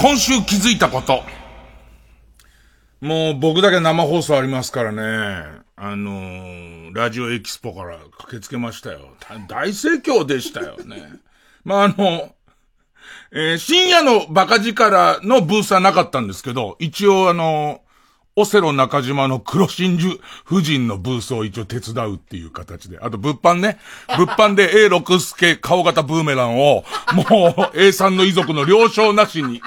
今週気づいたこと。もう僕だけ生放送ありますからね。あのーラジオエキスポから駆けつけましたよ。大盛況でしたよね。まあ、あの、えー深夜のバカ力のブースはなかったんですけど、一応あのオセロ中島の黒真珠夫人のブースを一応手伝うっていう形で。あと物販ね。物販で A 六助顔型ブーメランを、もう A さんの遺族の了承なしに、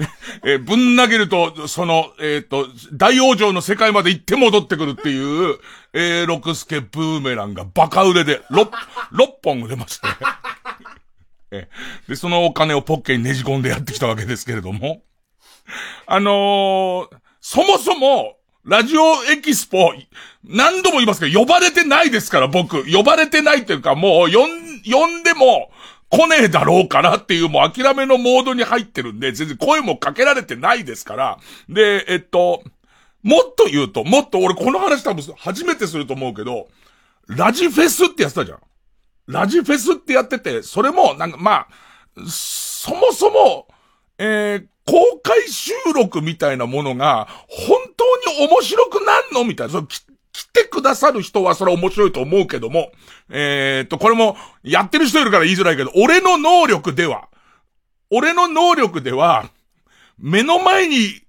えーぶん投げると、その、えっ、と、大往生の世界まで行って戻ってくるっていう、A 六助ブーメランがバカ売れで、6、6本売れまして。えで、そのお金をポッケにねじ込んでやってきたわけですけれども。あのーそもそも、ラジオエキスポ、何度も言いますけど、呼ばれてないですから、僕。呼ばれてないというか、もう、呼ん、呼んでも、来ねえだろうからっていう、もう諦めのモードに入ってるんで、全然声もかけられてないですから。で、えっと、もっと言うと、もっと俺この話多分初めてすると思うけど、ラジフェスってやってたじゃん。ラジフェスってやってて、それも、なんか、まあ、そもそも、えー、公開収録みたいなものが、本当に面白くなんのみたいな。その来てくださる人はそれは面白いと思うけども、えー、っと、これも、やってる人いるから言いづらいけど、俺の能力では、俺の能力では、目の前に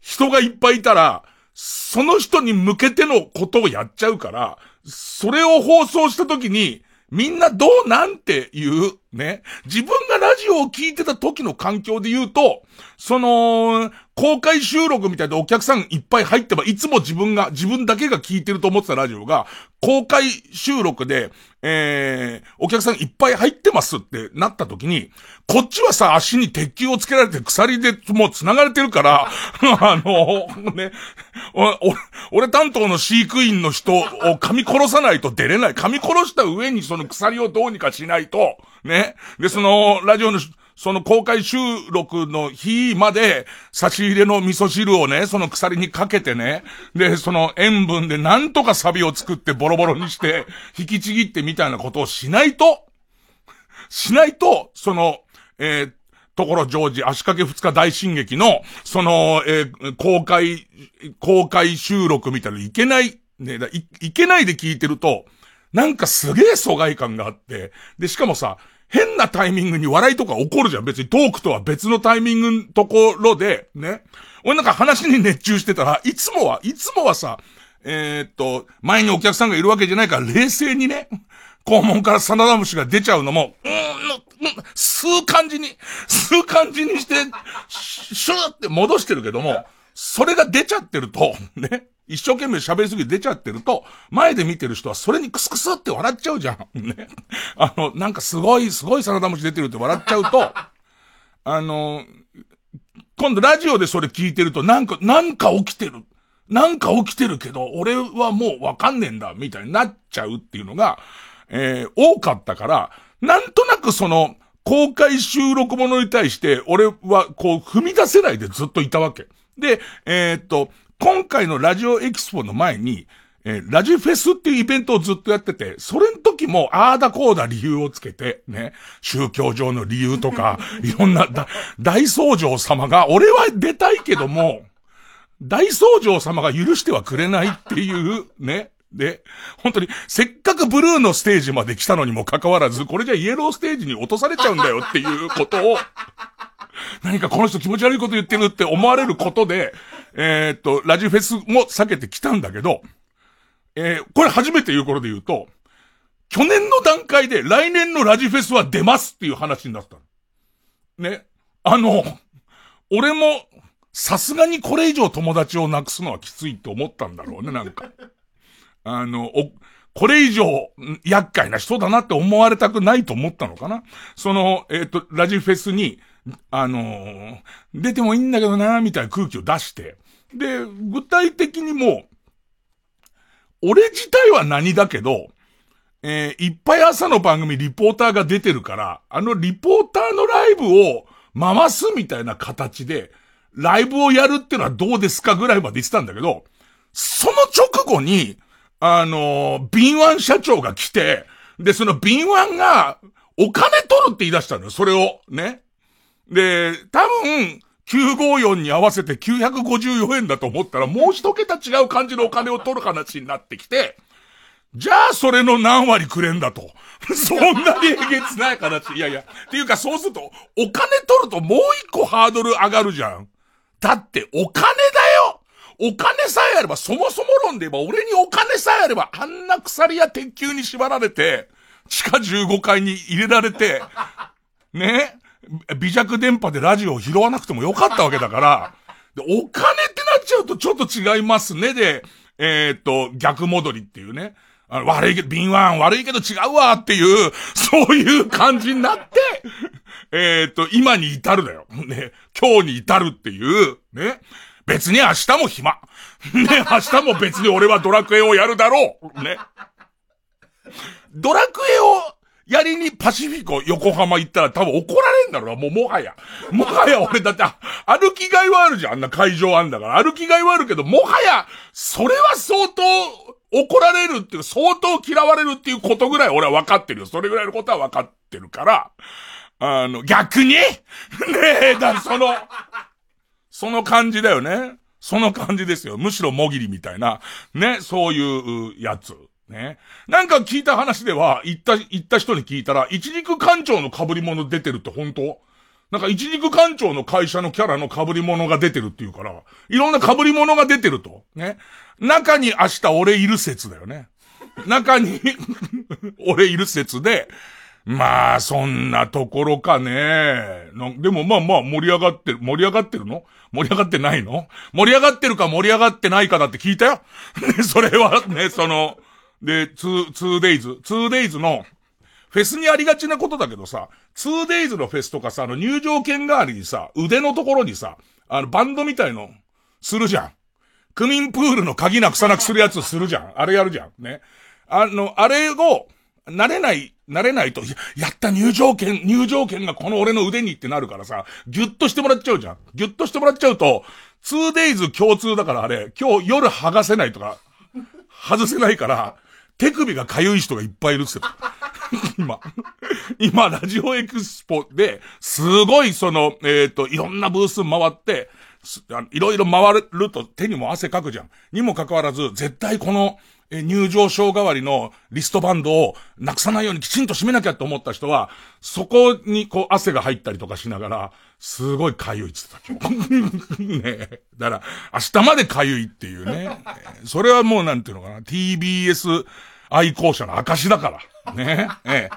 人がいっぱいいたら、その人に向けてのことをやっちゃうから、それを放送した時に、みんなどうなんていう、ね。自分がラジオを聞いてた時の環境で言うと、その、公開収録みたいでお客さんいっぱい入ってば、いつも自分が、自分だけが聞いてると思ってたラジオが、公開収録で、えー、お客さんいっぱい入ってますってなった時に、こっちはさ、足に鉄球をつけられて鎖でもう繋がれてるから、あの、ね、おお俺担当の飼育員の人を噛み殺さないと出れない。噛み殺した上にその鎖をどうにかしないと、ね。で、その、ラジオの、その公開収録の日まで、差し入れの味噌汁をね、その鎖にかけてね、で、その塩分でなんとかサビを作ってボロボロにして、引きちぎってみたいなことをしないと、しないと、その、えーところジョージ足掛け二日大進撃の、その、えー公開、公開収録みたいないけない、ね、だい、いけないで聞いてると、なんかすげえ疎外感があって、で、しかもさ、変なタイミングに笑いとか起こるじゃん。別にトークとは別のタイミングのところで、ね。俺なんか話に熱中してたら、いつもは、いつもはさ、えーっと、前にお客さんがいるわけじゃないから、冷静にね、肛門からサナダムシが出ちゃうのも、うーん、うん吸う感じに、吸う感じにして、シューって戻してるけども、それが出ちゃってると、ね。一生懸命喋りすぎて出ちゃってると、前で見てる人はそれにクスクスって笑っちゃうじゃん。ね。あの、なんかすごい、すごいサナダムシ出てるって笑っちゃうと、あの、今度ラジオでそれ聞いてると、なんか、なんか起きてる。なんか起きてるけど、俺はもうわかんねえんだ、みたいになっちゃうっていうのが、えー多かったから、なんとなくその、公開収録ものに対して、俺はこう、踏み出せないでずっといたわけ。で、えーっと、今回のラジオエキスポの前に、えーラジフェスっていうイベントをずっとやってて、それの時も、あーだこうだ理由をつけて、ね、宗教上の理由とか、いろんな、だ大僧正様が、俺は出たいけども、大僧正様が許してはくれないっていう、ね。で、本当に、せっかくブルーのステージまで来たのにもかかわらず、これじゃイエローステージに落とされちゃうんだよっていうことを、何かこの人気持ち悪いこと言ってるって思われることで、えーっと、ラジフェスも避けてきたんだけど、えーこれ初めて言う頃で言うと、去年の段階で来年のラジフェスは出ますっていう話になったの。ね。あの、俺も、さすがにこれ以上友達をなくすのはきついと思ったんだろうね、なんか。あの、お、これ以上、厄介な人だなって思われたくないと思ったのかなその、えっ、と、ラジフェスに、あのー出てもいいんだけどな、みたいな空気を出して。で、具体的にも、俺自体は何だけど、えーいっぱい朝の番組リポーターが出てるから、あのリポーターのライブを回すみたいな形で、ライブをやるってのはどうですかぐらいまで言ってたんだけど、その直後に、あのー敏腕社長が来て、で、その敏腕が、お金取るって言い出したのよ、それを、ね。で、多分、954に合わせて954円だと思ったら、もう一桁違う感じのお金を取る話になってきて、じゃあ、それの何割くれんだと。そんなにえげつない形。いやいや。っていうか、そうすると、お金取るともう一個ハードル上がるじゃん。だって、お金だよお金さえあれば、そもそも論で言えば、俺にお金さえあれば、あんな鎖や鉄球に縛られて、地下15階に入れられて、ね？微弱電波でラジオを拾わなくてもよかったわけだから、でお金ってなっちゃうとちょっと違いますね。で、えーっと、逆戻りっていうね。あ悪いけど、敏腕悪いけど違うわっていう、そういう感じになって、えっと、今に至るだよ。ね。今日に至るっていう、ね。別に明日も暇。ね。明日も別に俺はドラクエをやるだろう。ね。ドラクエをやりにパシフィコ横浜行ったら多分怒られんだろうな、もうもはや。もはや俺だって、歩きがいはあるじゃん、あんな会場あんだから。歩きがいはあるけど、もはや、それは相当怒られるっていう、相当嫌われるっていうことぐらい俺は分かってるよ。それぐらいのことは分かってるから、あの、逆に？ねえ、だその、その感じだよね。その感じですよ。むしろもぎりみたいな、ね、そういうやつ。ね。なんか聞いた話では、行った、行った人に聞いたら、一軸館長の被り物出てるって本当？なんか一軸館長の会社のキャラの被り物が出てるっていうから、いろんな被り物が出てると。ね。中に明日俺いる説だよね。中に 俺いる説で、まあ、そんなところかね。でもまあまあ盛り上がってる、盛り上がってるの？盛り上がってないの？盛り上がってるか盛り上がってないかだって聞いたよ。ね、それはね、その、で、2、2days、2days の、フェスにありがちなことだけどさ、2days のフェスとかさ、あの入場券代わりにさ、腕のところにさ、あのバンドみたいの、するじゃん。区民プールの鍵なくさなくするやつするじゃん。あれやるじゃん。ね。あの、あれを、慣れない、慣れないと、ややった入場券、入場券がこの俺の腕にってなるからさ、ギュッとしてもらっちゃうじゃん。ギュッとしてもらっちゃうと、2days 共通だからあれ、今日夜剥がせないとか、外せないから、手首が痒い人がいっぱいいるっすよ。今。今、ラジオエクスポで、すごいその、えっ、と、いろんなブース回って、いろいろ回ると手にも汗かくじゃん。にもかかわらず、絶対この、入場証代わりのリストバンドをなくさないようにきちんと締めなきゃって思った人は、そこにこう汗が入ったりとかしながら、すごい痒いって言った。ねだから、明日まで痒いっていうね。それはもうなんていうのかな、TBS 愛好者の証だから。ねえ。え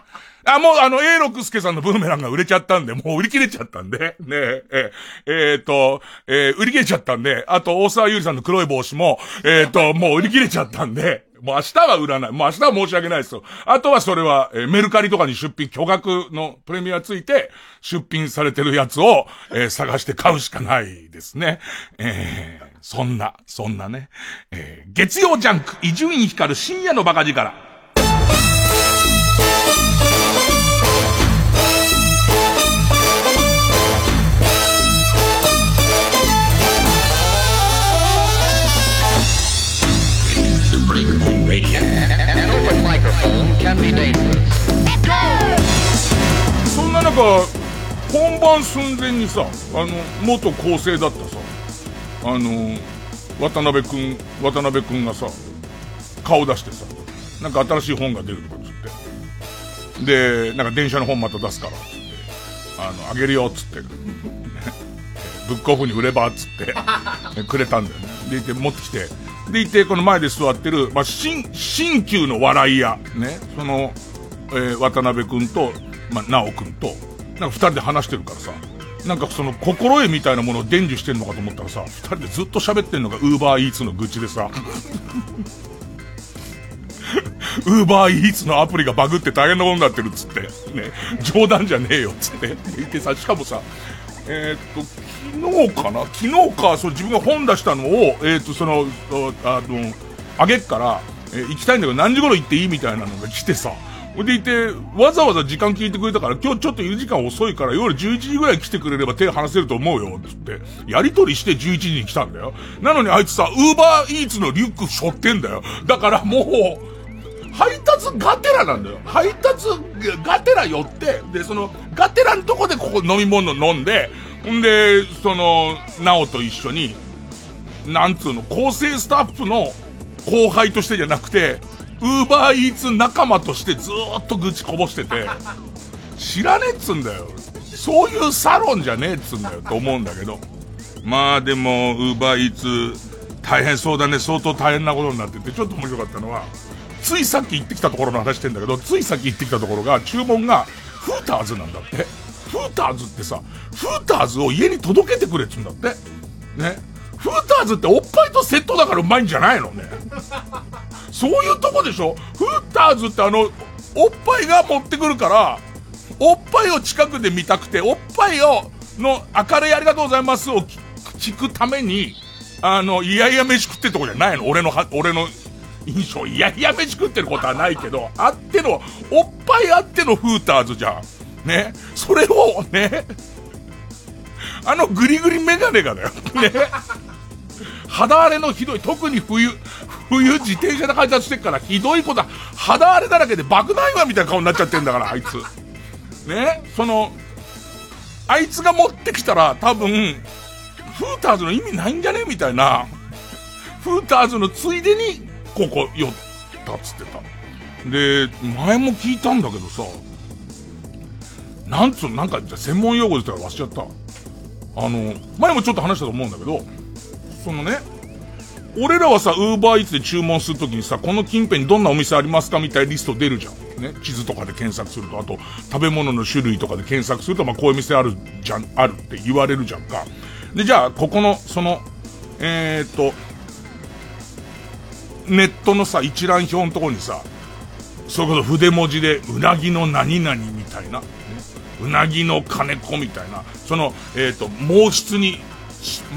あ、もうあの、A 六助さんのブーメランが売れちゃったんで、もう売り切れちゃったんで、ねえ、えええーと、えー売り切れちゃったんで、あと、大沢優里さんの黒い帽子も、えーと、もう売り切れちゃったんで、もう明日は売らない。もう明日は申し訳ないですよ。あとはそれは、えーメルカリとかに出品、巨額のプレミアついて、出品されてるやつを、えー探して買うしかないですね。えーそんな、そんなね。えー月曜ジャンク、伊集院光る深夜のバカ力。そんな中、本番寸前にさ、あの、元構成だったさ、あの、渡辺くん、渡辺くんがさ、顔出してさ、なんか新しい本が出るとかっつって。で、なんか電車の本また出すからっ、つって。あの、あげるよっ、つって。ブックオフに売ればっ、つって、くれたんだよね。でいて、持ってきて。でいて、この前で座ってる、まあ、新、新旧の笑い屋、ね、その、えー渡辺くんと、まあ、直くんと、なんか二人で話してるからさ、なんかその心得みたいなものを伝授してんのかと思ったらさ、二人でずっと喋ってんのがウーバーイーツの愚痴でさ、ウーバーイーツのアプリがバグって大変なことになってるっつって、ね、冗談じゃねえよっつって言ってさ、しかもさ、えー、っと、昨日かな？昨日か、そう自分が本出したのを、えー、と、その、あの、あげっから、えー、行きたいんだけど何時頃行っていいみたいなのが来てさ、ほんでいて、わざわざ時間聞いてくれたから、今日ちょっといる時間遅いから、夜11時ぐらい来てくれれば手離せると思うよ、つって。やりとりして11時に来たんだよ。なのにあいつさ、ウーバーイーツのリュック背負ってんだよ。だからもう、配達ガテラなんだよ。配達ガテラ寄って、で、その、ガテラのとこでここ飲み物飲んで、んで、その、ナオと一緒に、なんつうの、構成スタッフの後輩としてじゃなくて、ウーバーイーツ仲間としてずーっと愚痴こぼしてて、知らねえっつんだよ。そういうサロンじゃねえっつんだよと思うんだけど。まあでも、ウーバーイーツ大変そうだね、相当大変なことになってて、ちょっと面白かったのは、ついさっき行ってきたところの話してんだけど、ついさっき行ってきたところが、注文が、フーターズなんだって。フーターズってさ、フーターズを家に届けてくれっつうんだって。ね。フーターズっておっぱいとセットだからうまいんじゃないのね。そういうとこでしょフーターズってあの、おっぱいが持ってくるから、おっぱいを近くで見たくて、おっぱいを、の明るいありがとうございますを聞くために、あの、いやいや飯食ってるとこじゃないの俺の、俺の印象。いやいや飯食ってることはないけど、あっての、おっぱいあってのフーターズじゃん。ね。それを、ね。あのグリグリメガネがだよ。ね。肌荒れのひどい、特に冬、冬自転車で配達してっからひどいこと肌荒れだらけで爆弾岩みたいな顔になっちゃってんだから、あいつ。ねその、あいつが持ってきたら多分、フーターズの意味ないんじゃねみたいな、フーターズのついでに、ここ寄ったっつってた。で、前も聞いたんだけどさ、なんつうの、なんか専門用語で言ったら忘れちゃった。あの、前もちょっと話したと思うんだけど、そのね、俺らはさ、ウーバーイーツで注文するときにさ、この近辺にどんなお店ありますかみたいなリスト出るじゃん。ね。地図とかで検索すると、あと、食べ物の種類とかで検索すると、まあ、こういう店あるじゃん、あるって言われるじゃんか。で、じゃあ、ここの、その、えー、っと、ネットのさ、一覧表のところにさ、それこそ筆文字で、うなぎの何々みたいな、うなぎの金子みたいな、その、えー、と、毛筆に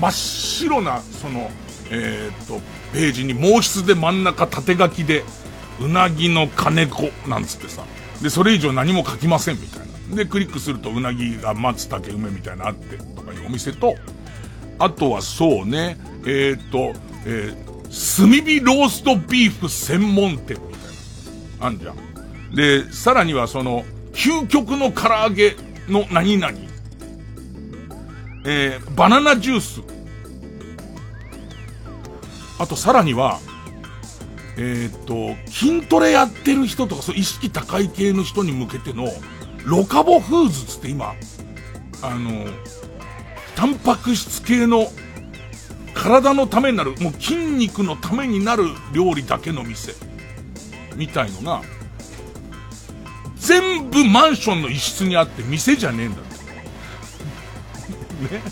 真っ白な、その、えー、っと、ページに毛筆で真ん中縦書きで、うなぎの金子なんつってさ。で、それ以上何も書きませんみたいな。で、クリックするとうなぎが松茸梅みたいなあってとかいうお店と、あとはそうね、えー、っと、え、炭火ローストビーフ専門店みたいな。あんじゃん。で、さらにはその、究極の唐揚げの何々えー、バナナジュース。あとさらには、えー、っと、筋トレやってる人とか、そう意識高い系の人に向けての、ロカボフーズつって今、あの、タンパク質系の、体のためになる、もう筋肉のためになる料理だけの店、みたいのが、全部マンションの一室にあって店じゃねえんだって。ね。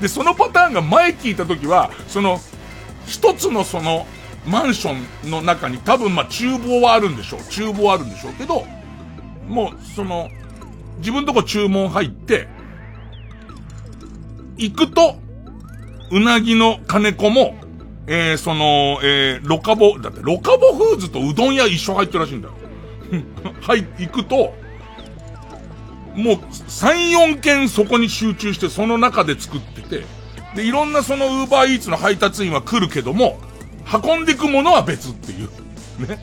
で、そのパターンが前聞いた時は、その、一つのその、マンションの中に多分まあ厨房はあるんでしょう。厨房はあるんでしょうけど、もうその、自分とこ注文入って、行くと、うなぎの金子も、えー、その、えー、ロカボ、だってロカボフーズとうどん屋一緒入ってるらしいんだよ。はい、行くと、もう3、4件そこに集中してその中で作ってて、で、いろんなそのウーバーイーツの配達員は来るけども、運んでいくものは別っていう。ね。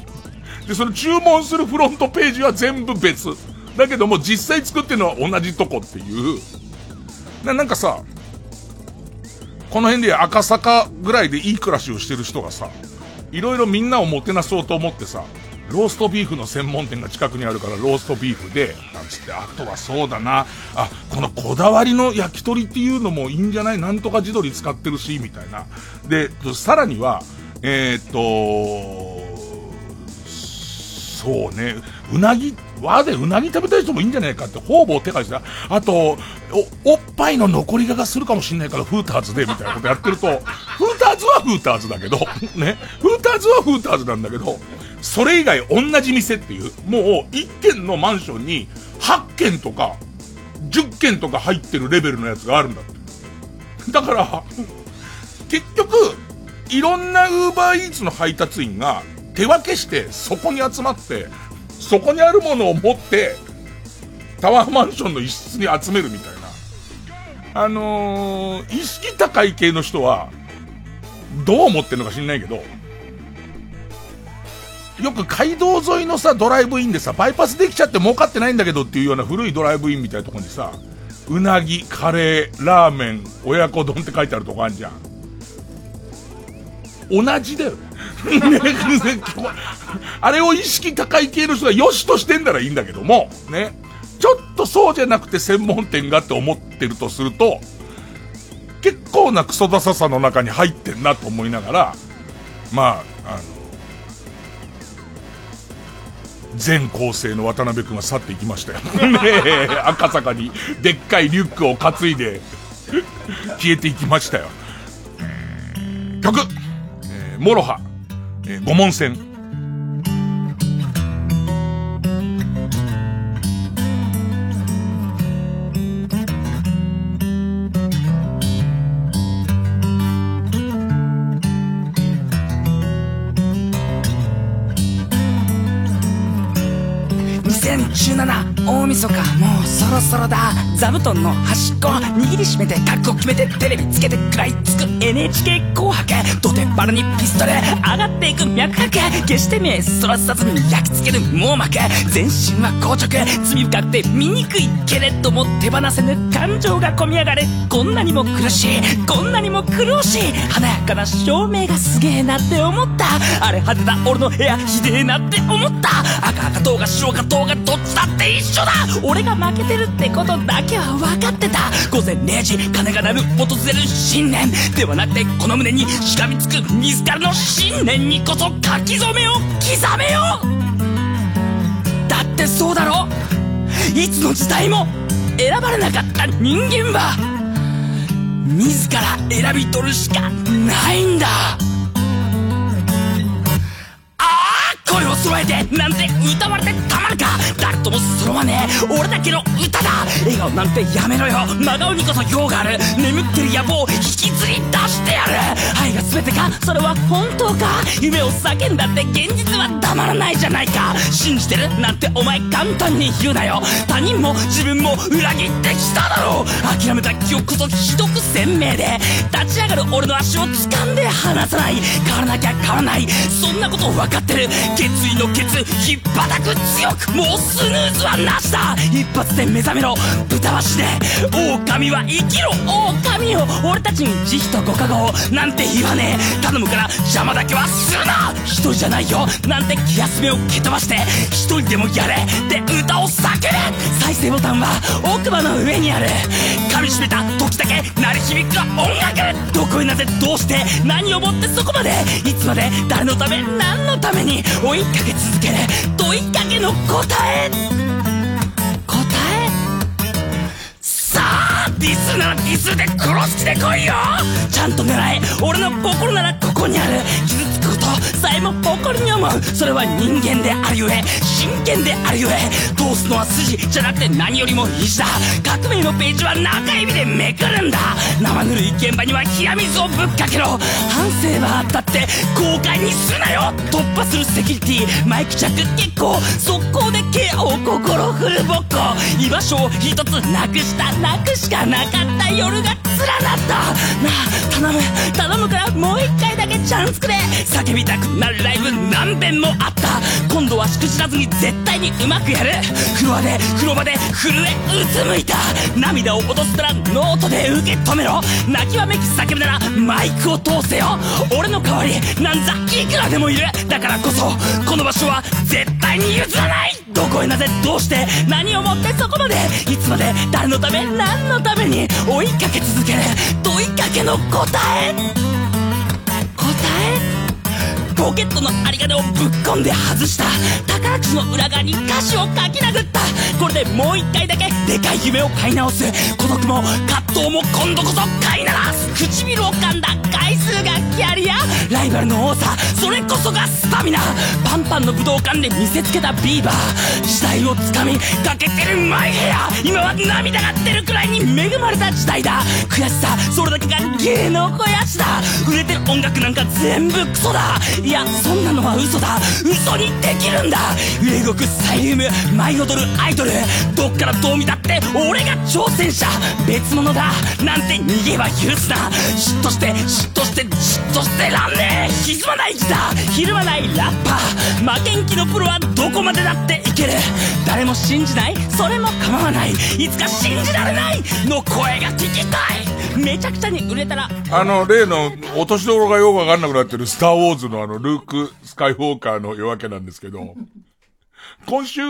で、その注文するフロントページは全部別。だけども実際作ってるのは同じとこっていう。ななんかさ、この辺で赤坂ぐらいでいい暮らしをしてる人がさ、いろいろみんなをもてなそうと思ってさ、ローストビーフの専門店が近くにあるからローストビーフで、なんつって、あとはそうだな、あ、このこだわりの焼き鳥っていうのもいいんじゃない？なんとか地鶏使ってるし、みたいな。で、さらには、えー、っと、そうね。うなぎ、和でうなぎ食べたい人もいいんじゃないかって方々手配して、あと、お、おっぱいの残りががするかもしんないからフーターズでみたいなことやってると、フーターズはフーターズだけど、ね。フーターズはフーターズなんだけど、それ以外同じ店っていう、もう一軒のマンションに8軒とか、10軒とか入ってるレベルのやつがあるんだって。だから、結局、いろんなウーバーイーツの配達員が手分けしてそこに集まって、そこにあるものを持って、タワーマンションの一室に集めるみたいな。あのー、意識高い系の人は、どう思ってんのか知んないけど、よく街道沿いのさ、ドライブインでさ、バイパスできちゃって儲かってないんだけどっていうような古いドライブインみたいなとこにさ、うなぎ、カレー、ラーメン、親子丼って書いてあるとこあるじゃん。同じだよ。ね あれを意識高い系の人が良しとしてんならいいんだけども、ね。ちょっとそうじゃなくて専門店がって思ってるとすると、結構なクソダサさの中に入ってんなと思いながら、まあ、あの、全構成の渡辺君が去っていきましたよ。ね赤坂にでっかいリュックを担いで消えていきましたよ。曲 MOROHA、えー、五文銭。2017大晦日もうそろそろだ。座布団の端っこ握りしめて覚悟決めてテレビつけて食らいつく。NHK 紅白。土手っ腹にピストル。上がっていく脈拍。決して目そらさずに焼き付ける網膜。全身は硬直。罪深くて醜いけれども手放せぬ。感情が込み上がるこんなにも苦しい。こんなにも苦しい。華やかな照明がすげえなって思ってた。あれ派手だ。俺の部屋ひでえなって思った。赤赤とうが白かとうがどっちだって一緒だ。俺が負けてるってことだけは分かってた。午前0時鐘が鳴る訪れる新年。ではなくてこの胸にしがみつく自らの信念にこそ書き初めを刻めよ。うだってそうだろ？いつの時代も選ばれなかった人間は自ら選び取るしかないんだ。揃えてなんて歌われてたまるか。誰とも揃わねえ俺だけの歌だ。笑顔なんてやめろよ。真顔にこそ用がある。眠ってる野望を引きずり出してやる。愛が全てか？それは本当か？夢を叫んだって現実は黙らないじゃないか。信じてるなんてお前簡単に言うなよ。他人も自分も裏切ってきただろう。諦めた記憶こそひどく鮮明で。立ち上がる俺の足を掴んで離さない。変わらなきゃ変わらない。そんなこと分かってる。決意のケツ引っ叩く強くもうスヌーズはなしだ一発で目覚めろ豚は死ね狼は生きろ狼よ俺たちに慈悲とご加護をなんて言わねえ頼むから邪魔だけはするな一人じゃないよなんて気休めを蹴飛ばして一人でもやれって歌を叫べ再生ボタンは奥歯の上にある噛みしめた時だけ鳴り響く音楽どこへなぜどうして何をもってそこまでいつまで誰のため何のために追いかけ続ける問いかけの答え答えさあディスならディスで殺す気で来いよちゃんと狙え俺の心ならここにある傷つくことさえも誇りに思う。それは人間であるゆえ真剣であるゆえ通すのは筋じゃなくて何よりも意地だ。革命のページは中指でめくるんだ。生ぬるい現場には冷や水をぶっかけろ。反省はあったって後悔にすなよ。突破するセキュリティ。マイクチャック結構。速攻で KO 心フルボッコ居場所を一つなくした。なくしかなかった夜が連なった。なあ頼む。頼むからもう一回だけチャンスくれ。叫びたくなるライブ何遍もあった。今度はしくじらずに絶対にうまくやる。フロアで風呂場で震えうつむいた。涙を落とすならノートで受け止めろ。泣きわめき叫ぶならマイクを通せよ。俺の代わりなんざいくらでもいる。だからこそこの場所は絶対に譲らない。どこへなぜどうして何をもってそこまでいつまで誰のため何のために追いかけ続ける。問いかけの答え。答え？ポケットの有り金をぶっ込んで外した。宝くじの裏側に歌詞を書き殴った。これでもう一回だけでかい夢を買い直す。孤独も葛藤も今度こそ飼いならす。唇を噛んだ回数がキャリア。ライバルの多さ。それこそがスタミナ。パンパンの武道館で見せつけたビーバー。時代をつかみかけてるマイヘア。今は涙が出るくらいに恵まれた時代だ。悔しさ。それだけが芸の肥やしだ。売れてる音楽なんか全部クソだ。やそんなのは嘘だ。嘘にできるんだ。売れ動くサイリウム舞い踊るアイドルどっからどう見たって俺が挑戦者。別物だ。なんて逃げは許すな。嫉妬して嫉妬して嫉妬してらんねえ。歪まないギターひるまないラッパー。負けん気のプロはどこまでだっていける。誰も信じない。それも構わない。いつか信じられない。の声が聞きたい。めちゃくちゃに売れたら。あの、例の落としどころがよくわかんなくなってるスターウォーズのあの、ルーク・スカイウォーカーの夜明けなんですけど、今週、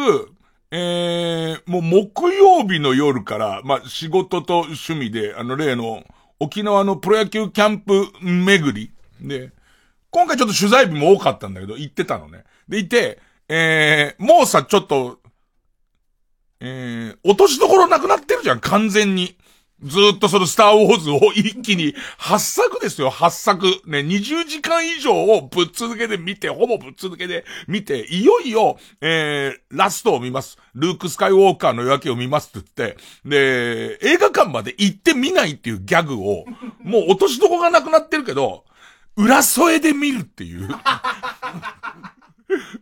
えー、もう木曜日の夜から、まあ、仕事と趣味で、あの、例の沖縄のプロ野球キャンプ巡りで、今回ちょっと取材日も多かったんだけど、行ってたのね。で、いて、えー、もうさ、ちょっと、えー、落としどころなくなってるじゃん、完全に。ずっとそのスターウォーズを一気に8作ですよ、8作。ね、20時間以上をぶっ続けで見て、ほぼぶっ続けで見て、いよいよ、えー、ラストを見ます。ルーク・スカイウォーカーの夜明けを見ますって言って、で、映画館まで行って見ないっていうギャグを、もう落としどこがなくなってるけど、裏添えで見るっていう。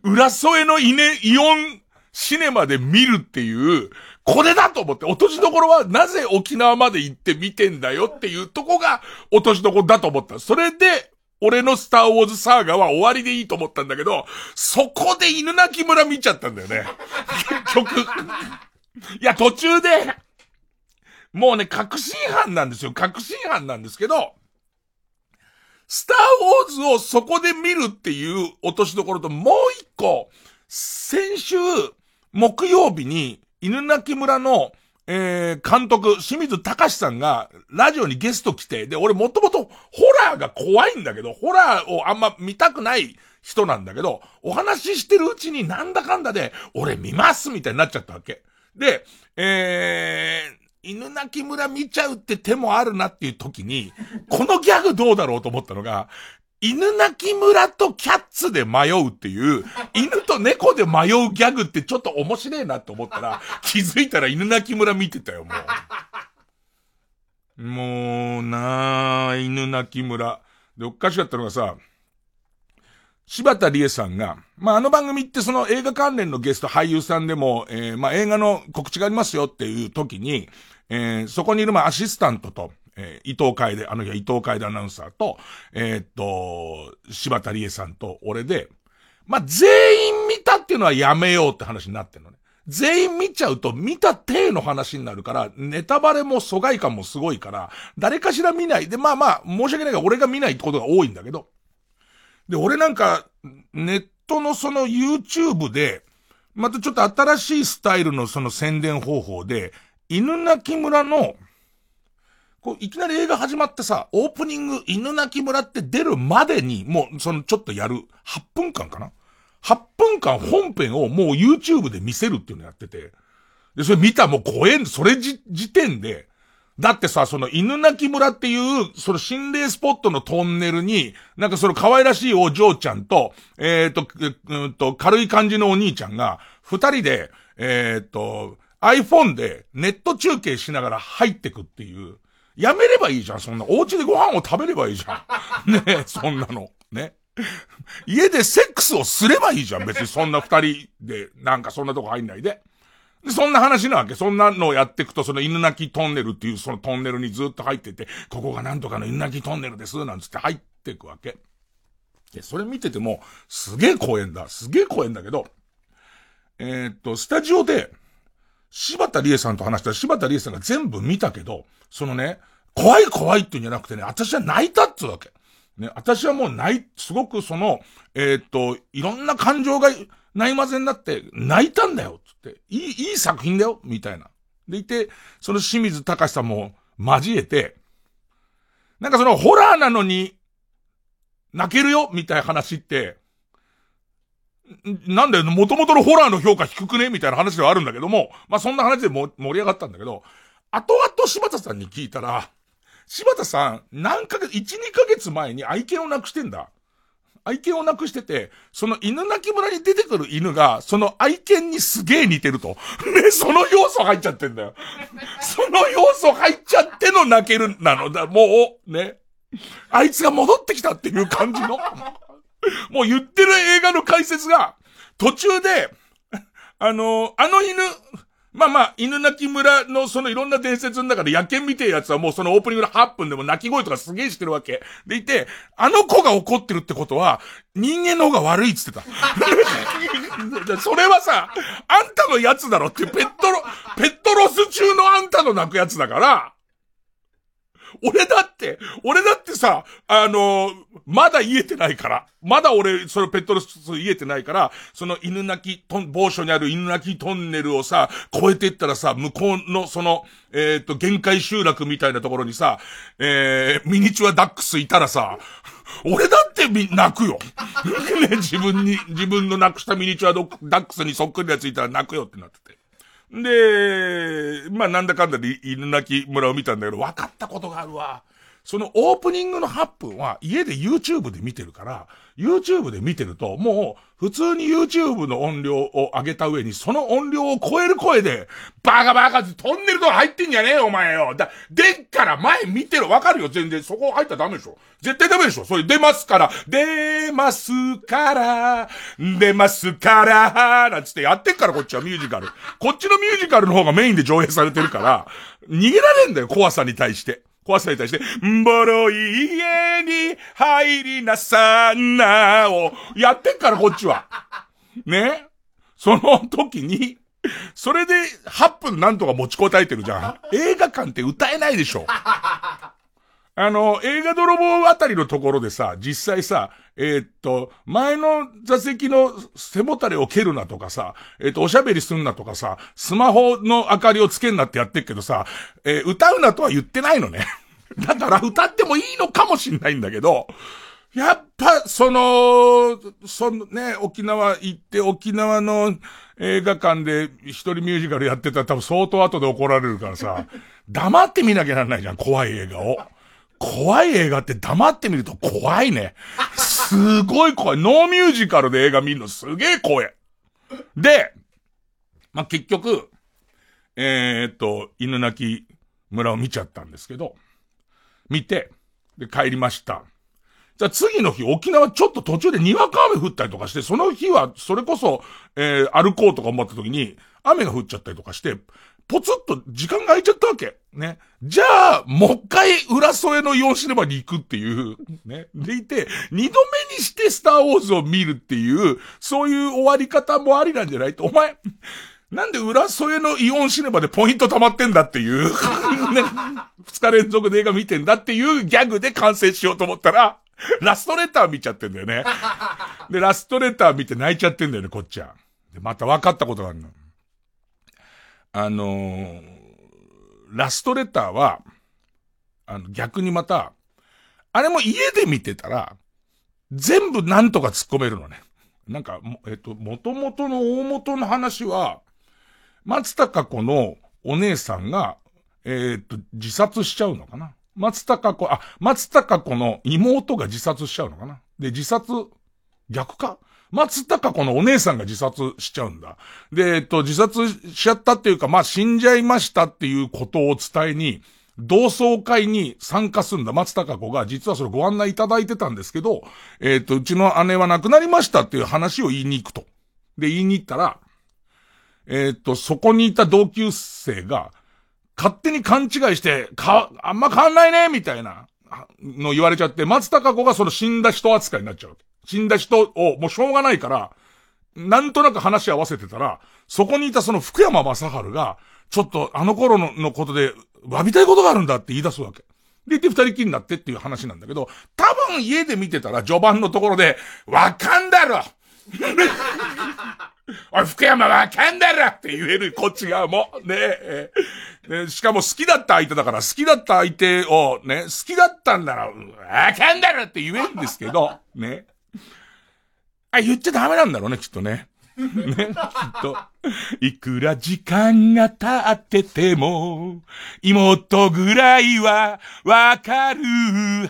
裏添えのイネ、イオンシネマで見るっていう、これだと思って、落としどころはなぜ沖縄まで行って見てんだよっていうとこが落としどころだと思った。それで、俺のスターウォーズサーガは終わりでいいと思ったんだけど、そこで犬鳴村見ちゃったんだよね。結局。いや、途中で、もうね、確信犯なんですよ。確信犯なんですけど、スターウォーズをそこで見るっていう落としどころともう一個、先週、木曜日に、犬鳴村の、えー、監督、清水隆さんが、ラジオにゲスト来て、で、俺もともと、ホラーが怖いんだけど、ホラーをあんま見たくない人なんだけど、お話ししてるうちになんだかんだで、俺見ますみたいになっちゃったわけ。で、えー、犬鳴村見ちゃうって手もあるなっていう時に、このギャグどうだろうと思ったのが、犬鳴村とキャッツで迷うっていう、犬と猫で迷うギャグってちょっと面白いなって思ったら、気づいたら犬鳴村見てたよ、もう。もうなあ、犬鳴村。で、おかしかったのがさ、柴田理恵さんが、まあ、あの番組ってその映画関連のゲスト俳優さんでも、えー、まあ、映画の告知がありますよっていう時に、えー、そこにいるまあ、アシスタントと、えー、伊藤楓、あの日は伊藤楓アナウンサーと、えー、っと、柴田理恵さんと俺で、まあ、全員見たっていうのはやめようって話になってるのね。全員見ちゃうと見た体の話になるから、ネタバレも疎外感もすごいから、誰かしら見ない。で、まあまあ、申し訳ないが俺が見ないってことが多いんだけど。で、俺なんか、ネットのその YouTube で、またちょっと新しいスタイルのその宣伝方法で、犬鳴村の、こう、いきなり映画始まってさ、オープニング、犬鳴村って出るまでに、もう、その、ちょっとやる、8分間かな ?8 分間本編をもう YouTube で見せるっていうのやってて。で、それ見たもう怖えん、それじ、時点で、だってさ、その犬鳴村っていう、その心霊スポットのトンネルに、なんかその可愛らしいお嬢ちゃんと、えっ、ー、と、うんと、軽い感じのお兄ちゃんが、二人で、えっ、と、iPhone でネット中継しながら入ってくっていう。やめればいいじゃん、そんな。お家でご飯を食べればいいじゃん。ねえ、そんなの。ね。家でセックスをすればいいじゃん、別にそんな二人で、なんかそんなとこ入んないで。で、そんな話なわけ。そんなのをやっていくと、その犬鳴トンネルっていうそのトンネルにずっと入ってて、ここがなんとかの犬鳴トンネルです、なんつって入っていくわけ。で、それ見てても、すげえ怖えんだ。すげえ怖えんだけど、えー、っと、スタジオで、柴田理恵さんと話したら柴田理恵さんが全部見たけど、そのね、怖い怖いって言うんじゃなくてね、私は泣いたっつうわけ。ね、私はもう泣い、すごくその、えー、っと、いろんな感情がないまぜになって泣いたんだよ、つって。いい、いい作品だよ、みたいな。でいて、その清水隆さんも交えて、なんかそのホラーなのに、泣けるよ、みたいな話って、なんだよ、元々のホラーの評価低くね？みたいな話ではあるんだけども、まあそんな話でも盛り上がったんだけど、後々柴田さんに聞いたら、柴田さん、何ヶ月、1、2ヶ月前に愛犬を亡くしてんだ。愛犬を亡くしてて、その犬鳴村に出てくる犬が、その愛犬にすげえ似てると。ね、その要素入っちゃってんだよ。その要素入っちゃっての泣けるなのだ。もう、ね。あいつが戻ってきたっていう感じの。もう言ってる映画の解説が、途中で、あの、あの犬、まあまあ、犬鳴村のそのいろんな伝説の中で野犬みてえやつはもうそのオープニングの8分でも鳴き声とかすげえしてるわけ。でいて、あの子が怒ってるってことは、人間の方が悪いっつってた。それはさ、あんたのやつだろってペットロ、ペットロス中のあんたの泣くやつだから、俺だって、俺だってさ、あのー、まだ言えてないから。まだ俺、そのペットロス言えてないから、その犬鳴きトン、某所にある犬鳴きトンネルをさ、越えてったらさ、向こうのその、えっ、ー、と、限界集落みたいなところにさ、えー、ミニチュアダックスいたらさ、俺だってみ泣くよ。ね、自分に、自分の亡くしたミニチュアダックスにそっくりなやついたら泣くよってなってて。で、まあなんだかんだで犬鳴村を見たんだけど、分かったことがあるわ。そのオープニングの8分は家で YouTube で見てるから、YouTube で見てると、もう普通に YouTube の音量を上げた上に、その音量を超える声で、バカバカってトンネルとか入ってんじゃねえよ、お前よ。だ、でっから前見てる、わかるよ、全然。そこ入ったらダメでしょ。絶対ダメでしょ。それ出ますから、出ますから、出ますから、なんつってやってっから、こっちはミュージカル。こっちのミュージカルの方がメインで上映されてるから、逃げられんだよ、怖さに対して。怖さに対して、んぼろい家に入りなさなをやってっからこっちは。ね？その時に、それで8分なんとか持ちこたえてるじゃん。映画館って歌えないでしょ。あの、映画泥棒あたりのところでさ、実際さ、えー、っと、前の座席の背もたれを蹴るなとかさ、えー、っと、おしゃべりすんなとかさ、スマホの明かりをつけんなってやってるけどさ、えー、歌うなとは言ってないのね。だから歌ってもいいのかもしんないんだけど、やっぱ、その、そのね、沖縄行って沖縄の映画館で一人ミュージカルやってたら多分相当後で怒られるからさ、黙って見なきゃなんないじゃん、怖い映画を。怖い映画って黙ってみると怖いね。すごい怖い。ノーミュージカルで映画見るのすげえ怖い。で、まあ、結局、えー、っと、犬鳴村を見ちゃったんですけど、見て、で、帰りました。じゃあ次の日、沖縄ちょっと途中でにわか雨降ったりとかして、その日は、それこそ、えー、歩こうとか思った時に、雨が降っちゃったりとかして、ポツッと時間が空いちゃったわけ。ね。じゃあ、もう一回裏添えのイオンシネマに行くっていう、ね。でいて、二度目にしてスターウォーズを見るっていう、そういう終わり方もありなんじゃない？と、お前、なんで裏添えのイオンシネマでポイント溜まってんだっていう、ね。二日連続で映画見てんだっていうギャグで完成しようと思ったら、ラストレター見ちゃってんだよね。で、ラストレター見て泣いちゃってんだよね、こっちは。で、また分かったことがあるの。あのー、ラストレターは、あの、逆にまた、あれも家で見てたら、全部なんとか突っ込めるのね。なんか、えっと、元々の大元の話は、松高子のお姉さんが、えっと、自殺しちゃうのかな。松高子、あ、松高子の妹が自殺しちゃうのかな。で、自殺、逆か？松高子のお姉さんが自殺しちゃうんだ。で、えっと、自殺しちゃったっていうか、まあ、死んじゃいましたっていうことを伝えに、同窓会に参加すんだ松高子が、実はそれご案内いただいてたんですけど、えっと、うちの姉は亡くなりましたっていう話を言いに行くと。で、言いに行ったら、えっと、そこにいた同級生が、勝手に勘違いして、か、あんま変わんないねみたいな、の言われちゃって、松高子がその死んだ人扱いになっちゃう。死んだ人をもうしょうがないから、なんとなく話し合わせてたら、そこにいたその福山雅治が、ちょっとあの頃ののことで、詫びたいことがあるんだって言い出すわけ。で、言って二人きりになってっていう話なんだけど、多分家で見てたら序盤のところで、わかんだろ おい、福山わかんだろって言える、こっち側も。ねえ。ね、しかも好きだった相手だから、好きだった相手をね、好きだったんだろ、わかんだろって言えるんですけど、ね。あ、言っちゃダメなんだろうね、きっとね。ね、きっと。いくら時間が経ってても、妹ぐらいはわかる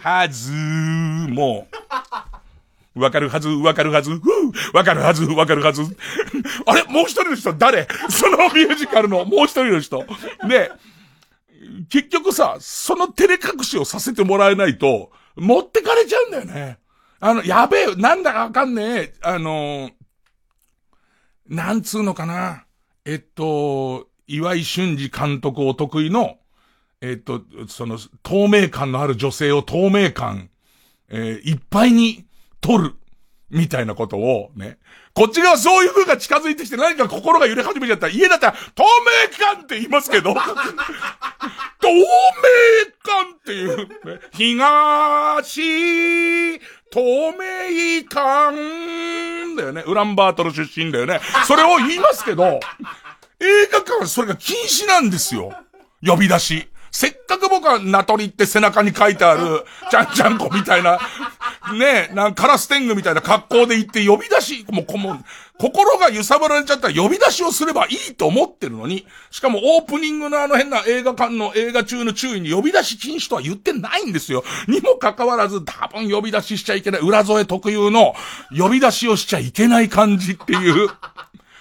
はず。もう。わかるはず、わかるはず、わかるはず、わかるはず。あれもう一人の人誰？そのミュージカルのもう一人の人。ね。結局さ、その照れ隠しをさせてもらえないと、持ってかれちゃうんだよね。あの、やべえ、なんだかわかんねえ、あのなんつうのかな。えっと、岩井俊二監督お得意の、えっと、その、透明感のある女性を透明感、えー、いっぱいに取る。みたいなことをね。こっち側そういう風が近づいてきて何か心が揺れ始めちゃったら家だったら透明感って言いますけど 透明感っていう、ね、東透明感だよね。ウランバートル出身だよね。それを言いますけど、映画館はそれが禁止なんですよ。呼び出し。せっかく僕はナトリって背中に書いてある、ちゃんちゃんこみたいな、ねえ、なんカラス天狗みたいな格好で行って呼び出し、もう、もう、心が揺さぶられちゃったら呼び出しをすればいいと思ってるのに、しかもオープニングのあの変な映画館の映画中の注意に呼び出し禁止とは言ってないんですよ。にもかかわらず多分呼び出ししちゃいけない、裏添え特有の呼び出しをしちゃいけない感じっていう。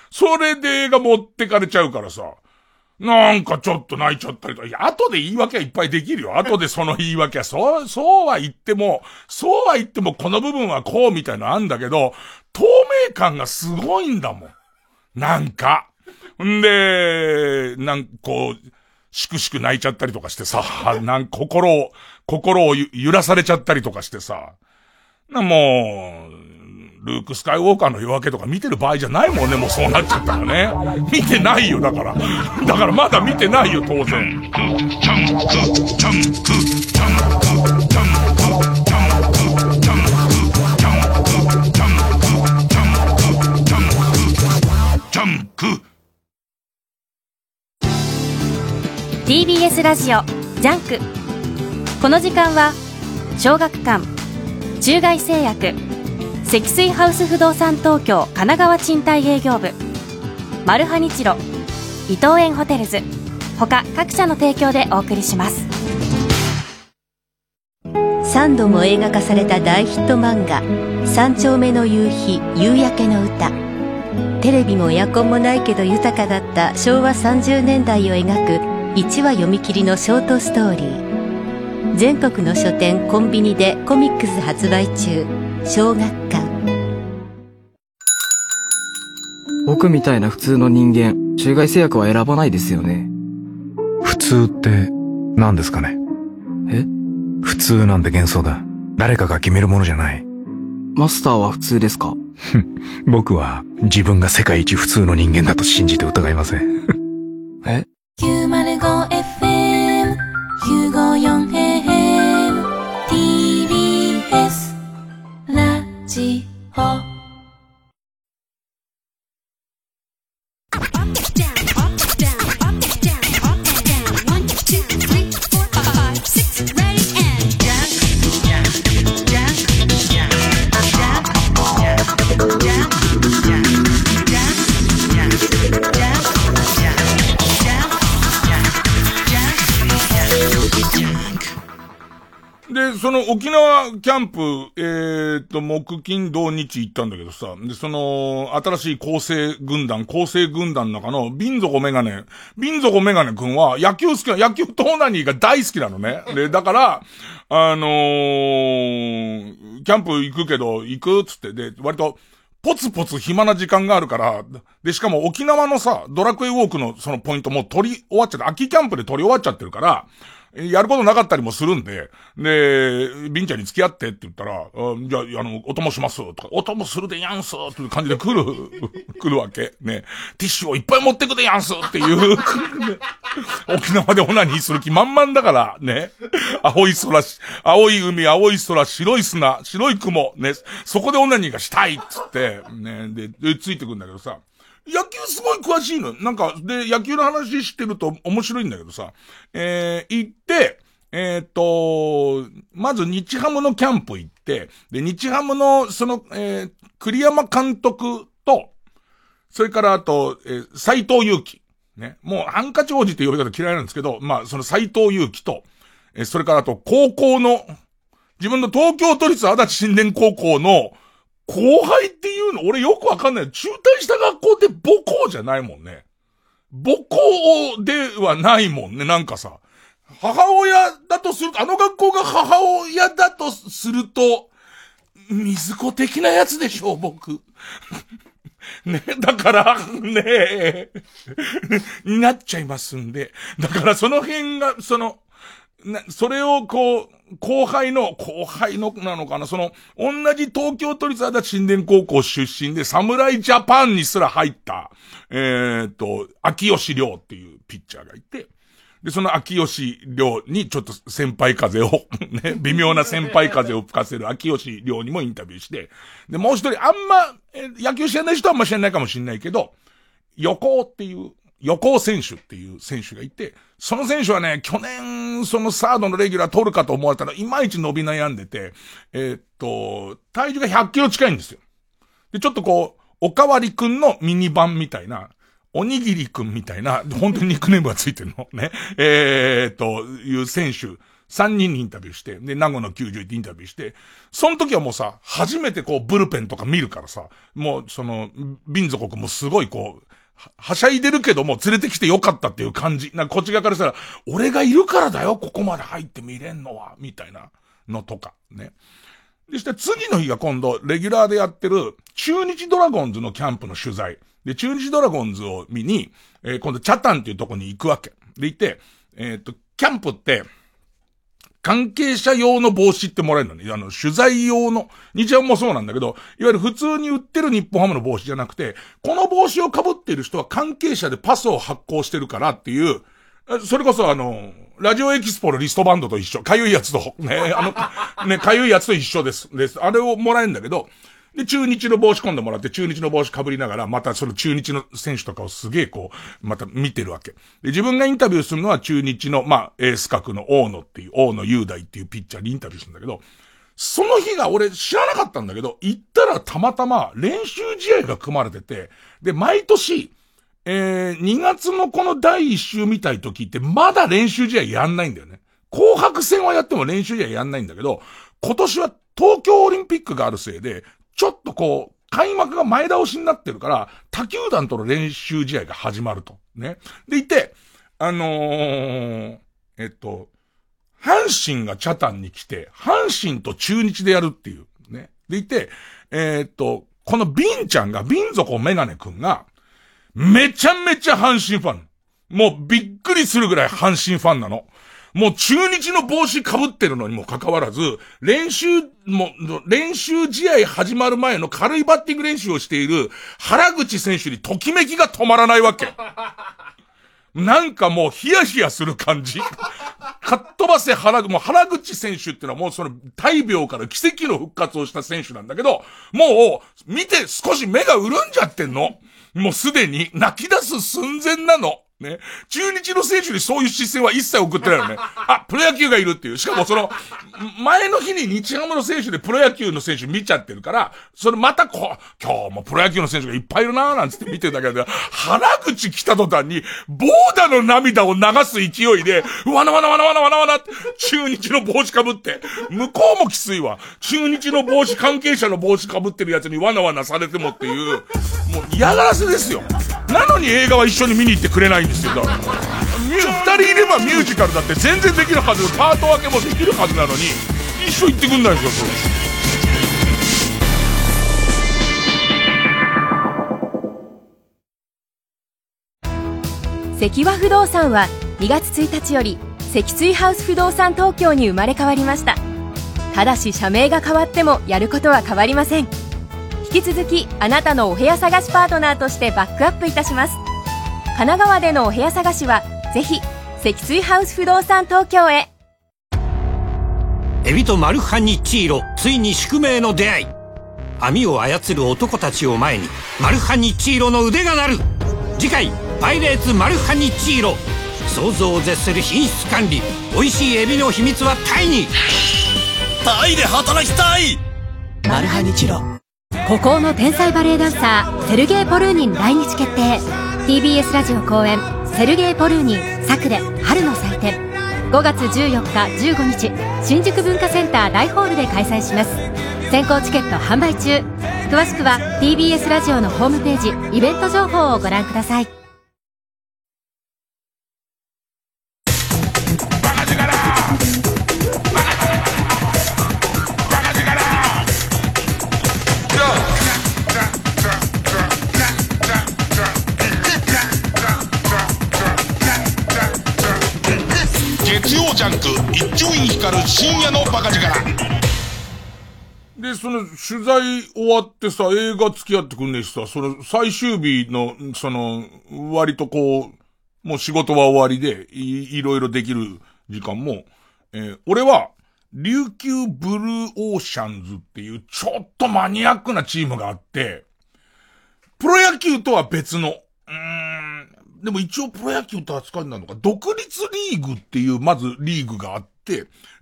それで映画持ってかれちゃうからさ。なんかちょっと泣いちゃったりとか、いや、後で言い訳はいっぱいできるよ。後でその言い訳は、そう、そうは言っても、そうは言ってもこの部分はこうみたいなのあんだけど、透明感がすごいんだもん。なんか。んで、なんかこう、しくしく泣いちゃったりとかしてさ、なん心を、心を揺らされちゃったりとかしてさ、な、もう、ルーク・スカイウォーカーの夜明けとか見てる場合じゃないもんね、もうそうなっちゃったらね。見てないよ、だから。だからまだ見てないよ、当然。TBS ラジオジャンクこの時間は小学館中外製薬積水ハウス不動産東京神奈川賃貸営業部。マルハニチロ伊藤園ホテルズ。他各社の提供でお送りします。3度も映画化された大ヒット漫画「三丁目の夕日夕焼けの歌」テレビもエアコンもないけど豊かだった昭和30年代を描く1話読み切りのショートストーリー。全国の書店コンビニでコミックス発売中。小学館。僕みたいな普通の人間、中外製薬は選ばないですよね。普通って何ですかね？え？普通なんて幻想だ。誰かが決めるものじゃない。マスターは普通ですか？僕は自分が世界一普通の人間だと信じて疑いません。え ?905FM 954AM TBS ラジオで、その沖縄キャンプ、えー、っと、木金土日行ったんだけどさ、で、その、新しい構成軍団、構成軍団の中の、ビンゾコメガネ、ビンゾコメガネ君は野球好きな、野球とオナニーが大好きなのね。で、だから、あのー、キャンプ行くけど、行くっつって、で、割と、ポツポツ暇な時間があるから、で、しかも沖縄のさ、ドラクエウォークのそのポイントも取り終わっちゃって、秋キャンプで取り終わっちゃってるから、やることなかったりもするんで、で、ビンちゃんに付き合ってって言ったら、じゃあ、あの、お供しますとか、お供するでやんすっていう感じで来る、来るわけ。ね。ティッシュをいっぱい持ってくでやんすっていう、沖縄でオナニーする気満々だから、ね。青い空、青い海、青い空、白い砂、白い雲、ね。そこでオナニーがしたいっつって、ね。で、で、ついてくんだけどさ、野球すごい詳しいの。なんか、で、野球の話してると面白いんだけどさ、えー、行って、えっ、と、まず日ハムのキャンプ行って、で、日ハムの、その、えー、栗山監督と、それからあと、えー、斎藤祐樹。ね。もう、ハンカチ王子って呼び方嫌いなんですけど、まあ、その斎藤祐樹と、えー、それからあと、高校の、自分の東京都立足立新田高校の、後輩っていうの、俺よくわかんない。中退した学校って母校じゃないもんね。母校ではないもんね、なんかさ。母親だとすると、あの学校が母親だとすると、水子的なやつでしょう、僕。ね、だから、ねになっちゃいますんで。だからその辺が、その、な、それをこう、後輩の、後輩のなのかな、その、同じ東京都立足立新田高校出身で、侍ジャパンにすら入った、えー、っと、秋吉良っていうピッチャーがいて、で、その秋吉良にちょっと先輩風を ね、微妙な先輩風を吹かせる秋吉良にもインタビューして、で、もう一人、あんま、え野球知らない人はあんま知らないかもしれないけど、横っていう、横尾選手っていう選手がいて、その選手はね、去年、そのサードのレギュラー取るかと思われたら、いまいち伸び悩んでて、えー、っと、体重が100キロ近いんですよ。で、ちょっとこう、おかわりくんのミニ版みたいな、おにぎりくんみたいな、本当にニックネームがついてるのね。えー、と、いう選手、3人にインタビューして、で、名護の90ってインタビューして、その時はもうさ、初めてこう、ブルペンとか見るからさ、もう、その、ビン族もすごいこう、はしゃいでるけども連れてきてよかったっていう感じ。なんかこっち側からしたら、俺がいるからだよ、ここまで入って見れんのは、みたいなのとか、ね。でして次の日が今度、レギュラーでやってる、中日ドラゴンズのキャンプの取材。で、中日ドラゴンズを見に、えー、今度、チャタンっていうとこに行くわけ。で、行って、えっ、と、キャンプって、関係者用の帽子ってもらえるのね。あの、取材用の、日ハムもそうなんだけど、いわゆる普通に売ってる日本ハムの帽子じゃなくて、この帽子を被っている人は関係者でパスを発行してるからっていう、それこそあの、ラジオエキスポのリストバンドと一緒。かゆいやつと、ね、あの、ね、かゆいやつと一緒です。です。あれをもらえるんだけど、で、中日の帽子込んでもらって、中日の帽子被りながら、またその中日の選手とかをすげえこう、また見てるわけ。で、自分がインタビューするのは中日の、まあ、エース格の大野っていう、大野雄大っていうピッチャーにインタビューするんだけど、その日が俺知らなかったんだけど、行ったらたまたま練習試合が組まれてて、で、毎年、えー、2月のこの第1週見たい時ってまだ練習試合やんないんだよね。紅白戦はやっても練習試合やんないんだけど、今年は東京オリンピックがあるせいで、ちょっとこう、開幕が前倒しになってるから、他球団との練習試合が始まると。ね。でいて、あのー、えっと、阪神がチャタンに来て、阪神と中日でやるっていう。ね。でいて、えー、っと、このビンちゃんが、ビン族メガネくんが、めちゃめちゃ阪神ファン。もうびっくりするぐらい阪神ファンなの。もう中日の帽子被ってるのにもかかわらず、練習、も、練習試合始まる前の軽いバッティング練習をしている原口選手にときめきが止まらないわけ。なんかもうヒヤヒヤする感じ。かっ飛ばせ原、もう原口選手ってのはもうその大病から奇跡の復活をした選手なんだけど、もう見て少し目が潤んじゃってんの。もうすでに泣き出す寸前なの。ね。中日の選手にそういう視線は一切送ってないよね。あ、プロ野球がいるっていう。しかもその、前の日に日ハムの選手でプロ野球の選手見ちゃってるから、それまたこう、今日もプロ野球の選手がいっぱいいるなーなんつって見てたけど、原口来た途端に、ボーダの涙を流す勢いで、わなわなわなわなわなわなって、中日の帽子かぶって、向こうもきついわ。中日の帽子、関係者の帽子かぶってるやつにわなわなされてもっていう、もう嫌がらせですよ。なのに映画は一緒に見に行ってくれないんですよ。だから。二人いればミュージカルだって全然できるはず、パート分けもできるはずなのに、一緒行ってくんないんですよ、それ。関和不動産は2月1日より積水ハウス不動産東京に生まれ変わりましたただし社名が変わってもやることは変わりません引き続きあなたのお部屋探しパートナーとしてバックアップいたします。神奈川でのお部屋探しはぜひ積水ハウス不動産東京へ。エビとマルハニチーロついに宿命の出会い。網を操る男たちを前にマルハニチーロの腕が鳴る。次回「パイレーツマルハニチーロ」想像を絶する品質管理。美味しいエビの秘密はタイに。タイで働きたい。マルハニチロ孤高の天才バレエダンサーセルゲイ・ポルーニン来日決定。TBS ラジオ公演セルゲイ・ポルーニンサクレ春の祭典。5月14日15日新宿文化センター大ホールで開催します。先行チケット販売中。詳しくは TBS ラジオのホームページイベント情報をご覧ください。光る深夜のバカ力。で、その、取材終わってさ、映画付き合ってくんねえしさ、その、最終日の、その、割とこう、もう仕事は終わりで、い、いろいろできる時間も、えー俺は、琉球ブルーオーシャンズっていう、ちょっとマニアックなチームがあって、プロ野球とは別の、うーん、でも一応プロ野球と扱いなのか、独立リーグっていう、まずリーグがあって、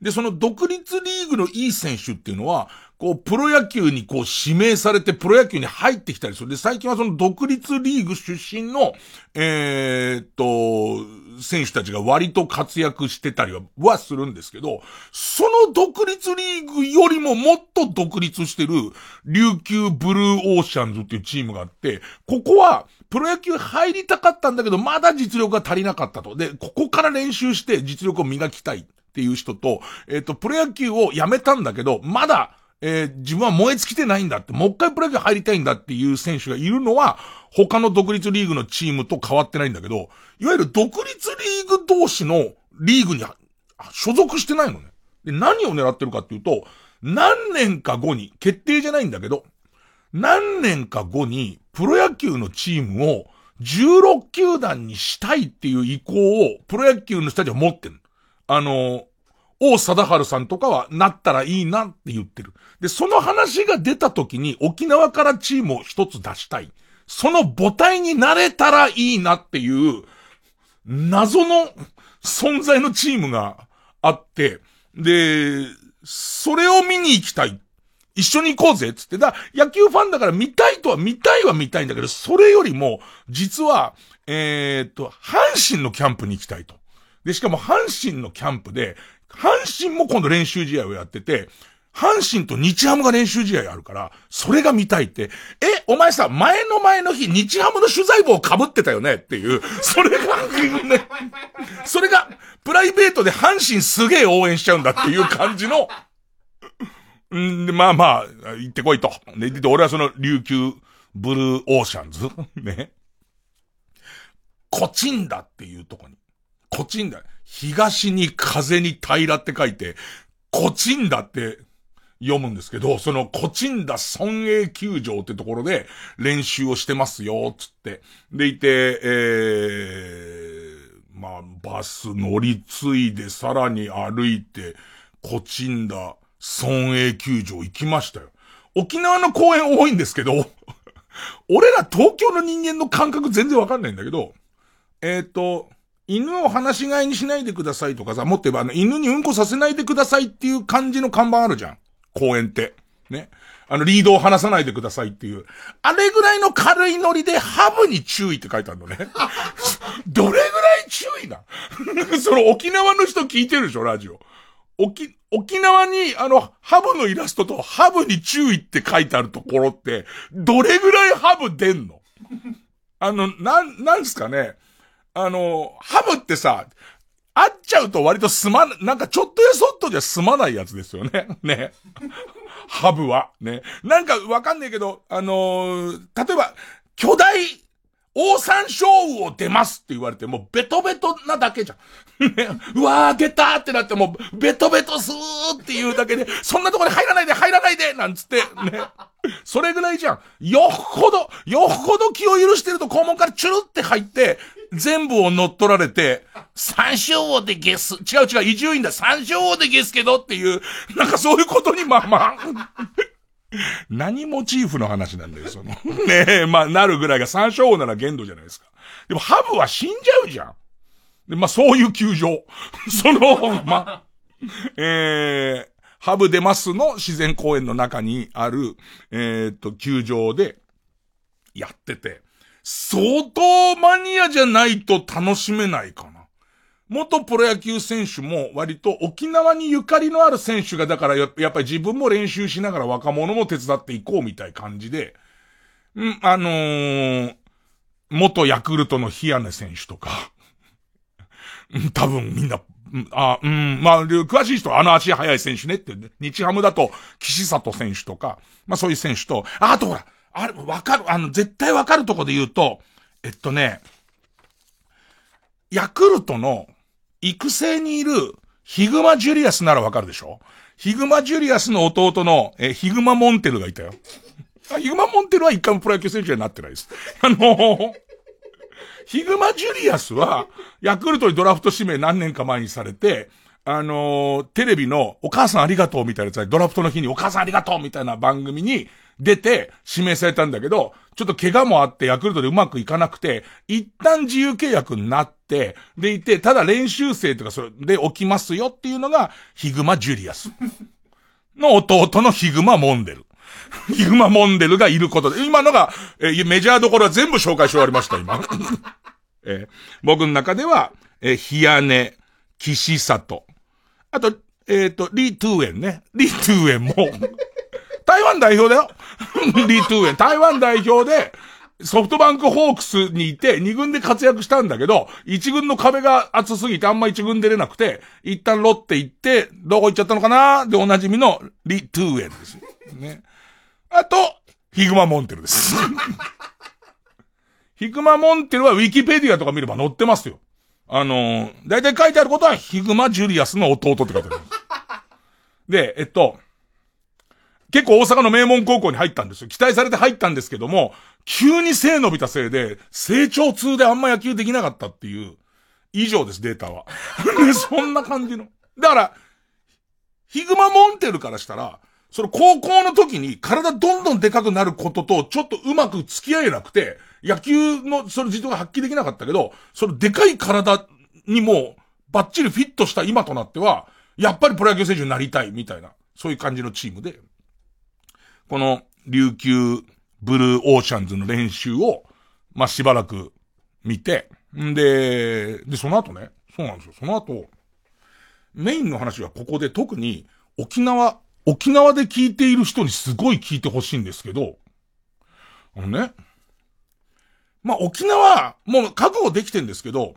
で、その独立リーグのいい選手っていうのは、こう、プロ野球にこう指名されてプロ野球に入ってきたりする。で、最近はその独立リーグ出身の、えーっと、選手たちが割と活躍してたりは、はするんですけど、その独立リーグよりももっと独立してる、琉球ブルーオーシャンズっていうチームがあって、ここは、プロ野球入りたかったんだけど、まだ実力が足りなかったと。で、ここから練習して実力を磨きたいっていう人と、えっ、と、プロ野球をやめたんだけど、まだ、えー自分は燃え尽きてないんだって、もう一回プロ野球入りたいんだっていう選手がいるのは、他の独立リーグのチームと変わってないんだけど、いわゆる独立リーグ同士のリーグに所属してないのね。で、何を狙ってるかっていうと、何年か後に、決定じゃないんだけど、何年か後に、プロ野球のチームを16球団にしたいっていう意向を、プロ野球の人たちは持ってる。あの、王貞治さんとかはなったらいいなって言ってる。で、その話が出た時に沖縄からチームを一つ出したい。その母体になれたらいいなっていう、謎の存在のチームがあって、で、それを見に行きたい。一緒に行こうぜっつって。だ、野球ファンだから見たいとは見たいは見たいんだけど、それよりも、実は、えーっと、阪神のキャンプに行きたいと。で、しかも阪神のキャンプで、阪神も今度練習試合をやってて、阪神と日ハムが練習試合あるから、それが見たいって、え、お前さ、前の前の日、日ハムの取材帽を被ってたよね？っていう、それが、ね、それが、プライベートで阪神すげえ応援しちゃうんだっていう感じの、んで、まあまあ、行ってこいと。で、で俺はその琉球ブルーオーシャンズね。コチンダっていうとこに。コチンダ。東に風に平って書いて、コチンダって読むんですけど、そのコチンダ村営球場ってところで練習をしてますよ、つって。でいて、えー、まあ、バス乗り継いでさらに歩いて、コチンダ村営球場行きましたよ。沖縄の公園多いんですけど、俺ら東京の人間の感覚全然わかんないんだけど、えっ、と、犬を放し飼いにしないでくださいとかさ、もっと言えばあの、犬にうんこさせないでくださいっていう感じの看板あるじゃん。公園って。ね。あの、リードを離さないでくださいっていう。あれぐらいの軽いノリで、ハブに注意って書いてあるのね。どれぐらい注意な その沖縄の人聞いてるでしょ、ラジオ。沖、沖縄に、あの、ハブのイラストと、ハブに注意って書いてあるところって、どれぐらいハブ出んの？あの、なん、なんすかね？あの、ハブってさ、会っちゃうと割とすまな、なんかちょっとやそっとじゃ済まないやつですよね。ね。ハブは。ね。なんかわかんないけど、あのー例えば、巨大、オオサンショウウオ出ますって言われて、もうベトベトなだけじゃん。ね、うわー出たーってなってもうベトベトすーっていうだけで、そんなとこに入らないで入らないでなんつって、ね。それぐらいじゃん。よっほど、よっほど気を許してると肛門からチュルって入って、全部を乗っ取られて、三章王でゲス、違う違う、移住院だ、三章王でゲスけどっていう、なんかそういうことにまあまあ、何モチーフの話なんだよ、その。ねえ、まあ、なるぐらいが三章王なら限度じゃないですか。でも、ハブは死んじゃうじゃん。で、まあ、そういう球場。その、まあ、えー、ハブデマスの自然公園の中にある、えー、っと、球場で、やってて、相当マニアじゃないと楽しめないかな。元プロ野球選手も割と沖縄にゆかりのある選手がだからやっぱり自分も練習しながら若者も手伝っていこうみたい感じで、うん、あのー、元ヤクルトのヒアネ選手とか、多分みんな、あ、うん、まあ、詳しい人はあの足速い選手ねって、ね、日ハムだと岸里選手とか、まあそういう選手と、あ、あとほら、あれ、わかる、あの、絶対わかるとこで言うと、えっとね、ヤクルトの育成にいるヒグマジュリアスならわかるでしょ？ヒグマジュリアスの弟の、え、ヒグマモンテルがいたよ。ヒグマモンテルは一回もプロ野球選手になってないです。あのー、ヒグマジュリアスは、ヤクルトにドラフト指名何年か前にされて、あのー、テレビのお母さんありがとうみたいなやつドラフトの日にお母さんありがとうみたいな番組に出て指名されたんだけど、ちょっと怪我もあってヤクルトでうまくいかなくて、一旦自由契約になって、でいて、ただ練習生とかそれで起きますよっていうのが、ヒグマジュリアス。の弟のヒグマモンデル。ヒグマモンデルがいることで、今のが、え、メジャーどころは全部紹介し終わりました、今。え、僕の中では、え、ヒヤネ、キシサト。あと、えっ、ー、と、リ・トゥーエンね。リ・トゥーエンも、台湾代表だよ。リ・トゥーエン。台湾代表で、ソフトバンクホークスにいて、二軍で活躍したんだけど、一軍の壁が厚すぎてあんま一軍出れなくて、一旦ロッテ行って、どこ行っちゃったのかな？でおなじみのリ・トゥーエンです。ね。あと、ヒグマモンテルです。ヒグマモンテルはウィキペディアとか見れば載ってますよ。あのー、だいたい書いてあることはヒグマジュリアスの弟って書いてある。で、えっと、結構大阪の名門高校に入ったんですよ。期待されて入ったんですけども、急に背伸びたせいで、成長痛であんま野球できなかったっていう、以上です、データは。そんな感じの。だから、ヒグマモンテルからしたら、その高校の時に体どんどんでかくなることとちょっとうまく付き合えなくて、野球のその自動が発揮できなかったけど、そのでかい体にもバッチリフィットした今となっては、やっぱりプロ野球選手になりたいみたいな、そういう感じのチームで、この琉球ブルーオーシャンズの練習を、まあ、しばらく見て、んで、で、その後ね、そうなんですよ。その後、メインの話はここで特に沖縄、沖縄で聞いている人にすごい聞いてほしいんですけど、あのね、まあ、沖縄、もう覚悟できてんですけど、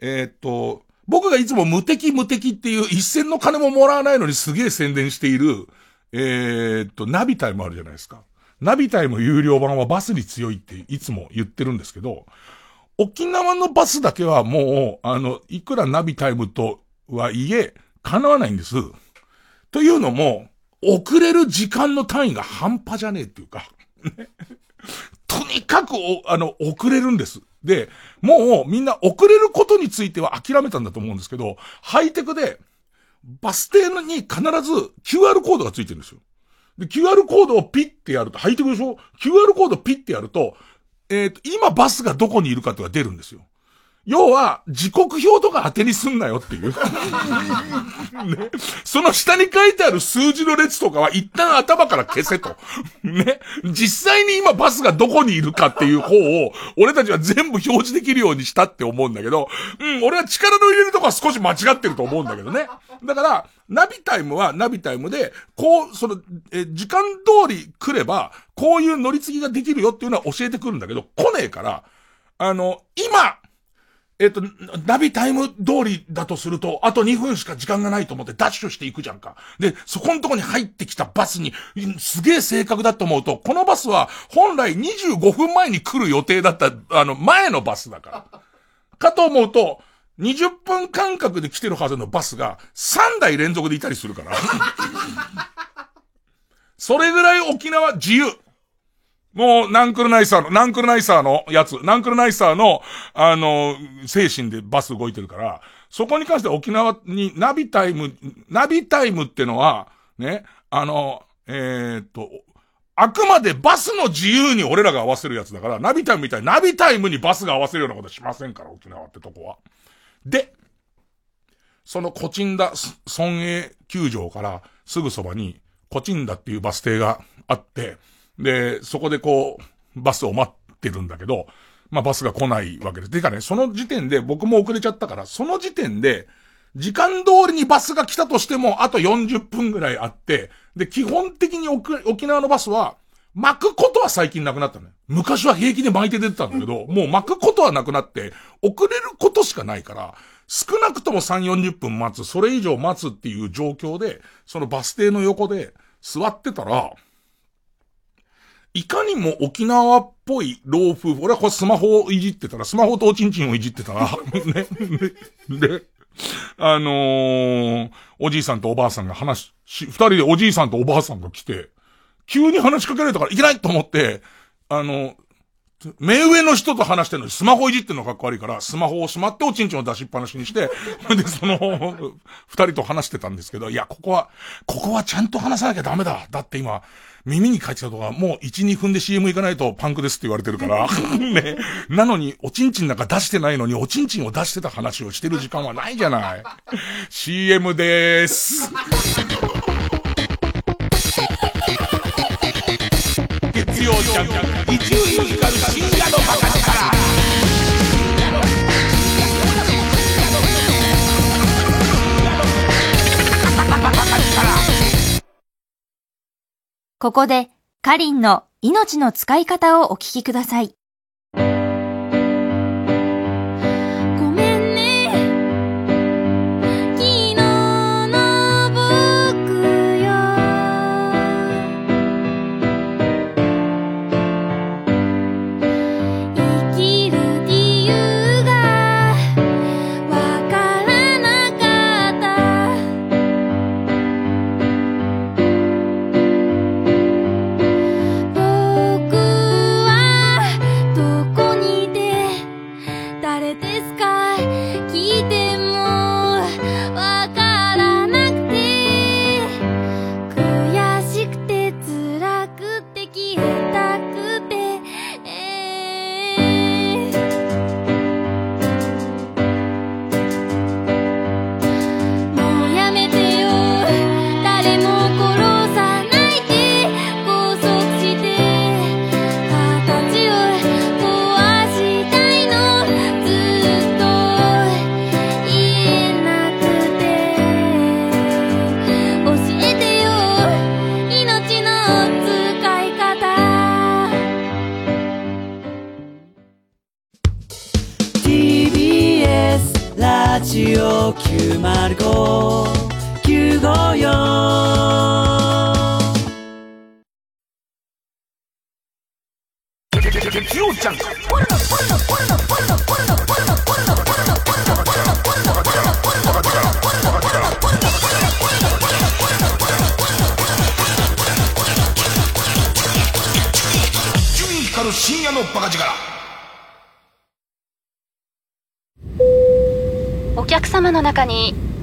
えー、っと、僕がいつも無敵無敵っていう一銭の金ももらわないのにすげえ宣伝している、えー、っと、ナビタイムあるじゃないですか。ナビタイム有料版はバスに強いっていつも言ってるんですけど、沖縄のバスだけはもう、あの、いくらナビタイムとはいえ、叶わないんです。というのも、遅れる時間の単位が半端じゃねえっていうか、とにかくあの、遅れるんです。で、もうみんな遅れることについては諦めたんだと思うんですけど、ハイテクで、バス停に必ず QR コードがついてるんですよ。で、QR コードをピッてやると、ハイテクでしょ ?QR コードピッてやると、えっ、ー、と、今バスがどこにいるかって出るんですよ。要は、時刻表とか当てにすんなよっていう。ね。その下に書いてある数字の列とかは一旦頭から消せと。ね。実際に今バスがどこにいるかっていう方を、俺たちは全部表示できるようにしたって思うんだけど、うん、俺は力の入れるとこは少し間違ってると思うんだけどね。だから、ナビタイムはナビタイムで、こう、その、え、時間通り来れば、こういう乗り継ぎができるよっていうのは教えてくるんだけど、来ねえから、あの、今、えっと、ナビタイム通りだとすると、あと2分しか時間がないと思ってダッシュしていくじゃんか。で、そこのとこに入ってきたバスに、すげえ正確だと思うと、このバスは本来25分前に来る予定だった、あの、前のバスだから。かと思うと、20分間隔で来てるはずのバスが3台連続でいたりするから。それぐらい沖縄自由。もう、ナンクルナイサーの、ナンクルナイサーのやつ、ナンクルナイサーの、あの、精神でバス動いてるから、そこに関して沖縄にナビタイム、ナビタイムってのは、ね、あの、えー、っと、あくまでバスの自由に俺らが合わせるやつだから、ナビタイムみたいにナビタイムにバスが合わせるようなことしませんから、沖縄ってとこは。で、そのコチンダ村営球場からすぐそばに、コチンダっていうバス停があって、で、そこでこう、バスを待ってるんだけど、まあバスが来ないわけです。てかね、その時点で僕も遅れちゃったから、その時点で、時間通りにバスが来たとしても、あと40分ぐらいあって、で、基本的に沖縄のバスは、巻くことは最近なくなったね。昔は平気で巻いて出てたんだけど、もう巻くことはなくなって、遅れることしかないから、少なくとも3、40分待つ、それ以上待つっていう状況で、そのバス停の横で座ってたら、いかにも沖縄っぽい老夫婦、俺はこれスマホをいじってたら、スマホとおちんちんをいじってたら、ね、で、あのー、おじいさんとおばあさんが話し、二人でおじいさんとおばあさんが来て、急に話しかけられたからいけないと思って、あの、目上の人と話してるのにスマホいじってるのかっこ悪いから、スマホをしまっておちんちんを出しっぱなしにして、で、その、二人と話してたんですけど、いや、ここは、ここはちゃんと話さなきゃダメだ。だって今、耳に書いてたとか、もう1、2分で CM 行かないとパンクですって言われてるから、ね。なのに、おちんちんなんか出してないのに、おちんちんを出してた話をしてる時間はないじゃない。CM でーす。月曜ジャンク、伊集院光深夜のバカ力。ここで、カリンの命の使い方をお聞きください。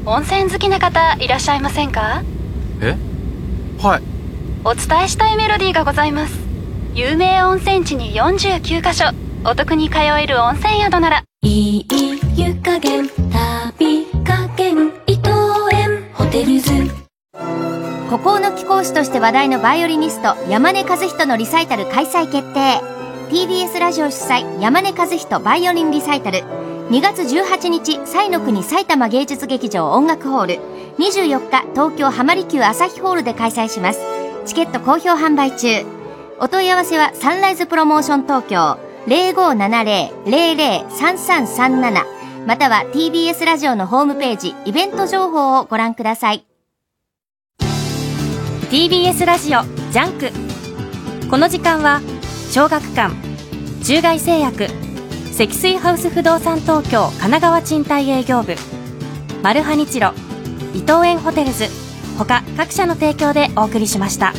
温泉好きな方いらっしゃいませんか？え？はい。お伝えしたいメロディーがございます有名温泉地に49カ所お得に通える温泉宿なら。いい湯加減旅加減伊藤園ホテルズ。孤高の貴公子として話題のバイオリニスト山根和人のリサイタル開催決定。TBS ラジオ主催山根和人バイオリンリサイタル。2月18日彩の国さいたま芸術劇場音楽ホール。24日東京浜離宮朝日ホールで開催します。チケット好評販売中お問い合わせはサンライズプロモーション東京0570-003337または TBS ラジオのホームページイベント情報をご覧ください。TBS ラジオジャンク。この時間は小学館中外製薬積水ハウス不動産東京神奈川賃貸営業部マルハニチロ伊藤園ホテルズ他各社の提供でお送りしました。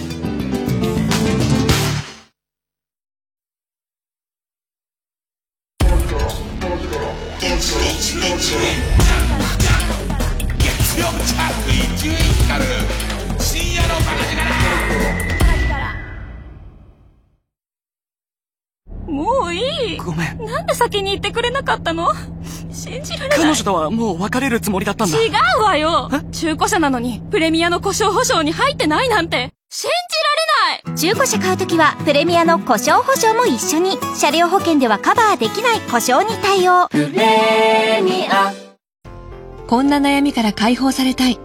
先に言ってくれなかったの？信じられない。彼女とはもう別れるつもりだったんだ。違うわよ中古車なのに、プレミアの故障保証に入ってないなんて、信じられない中古車買うときはプレミアの故障保証も一緒に車両保険ではカバーできない故障に対応プレミアこんな悩みから解放されたい。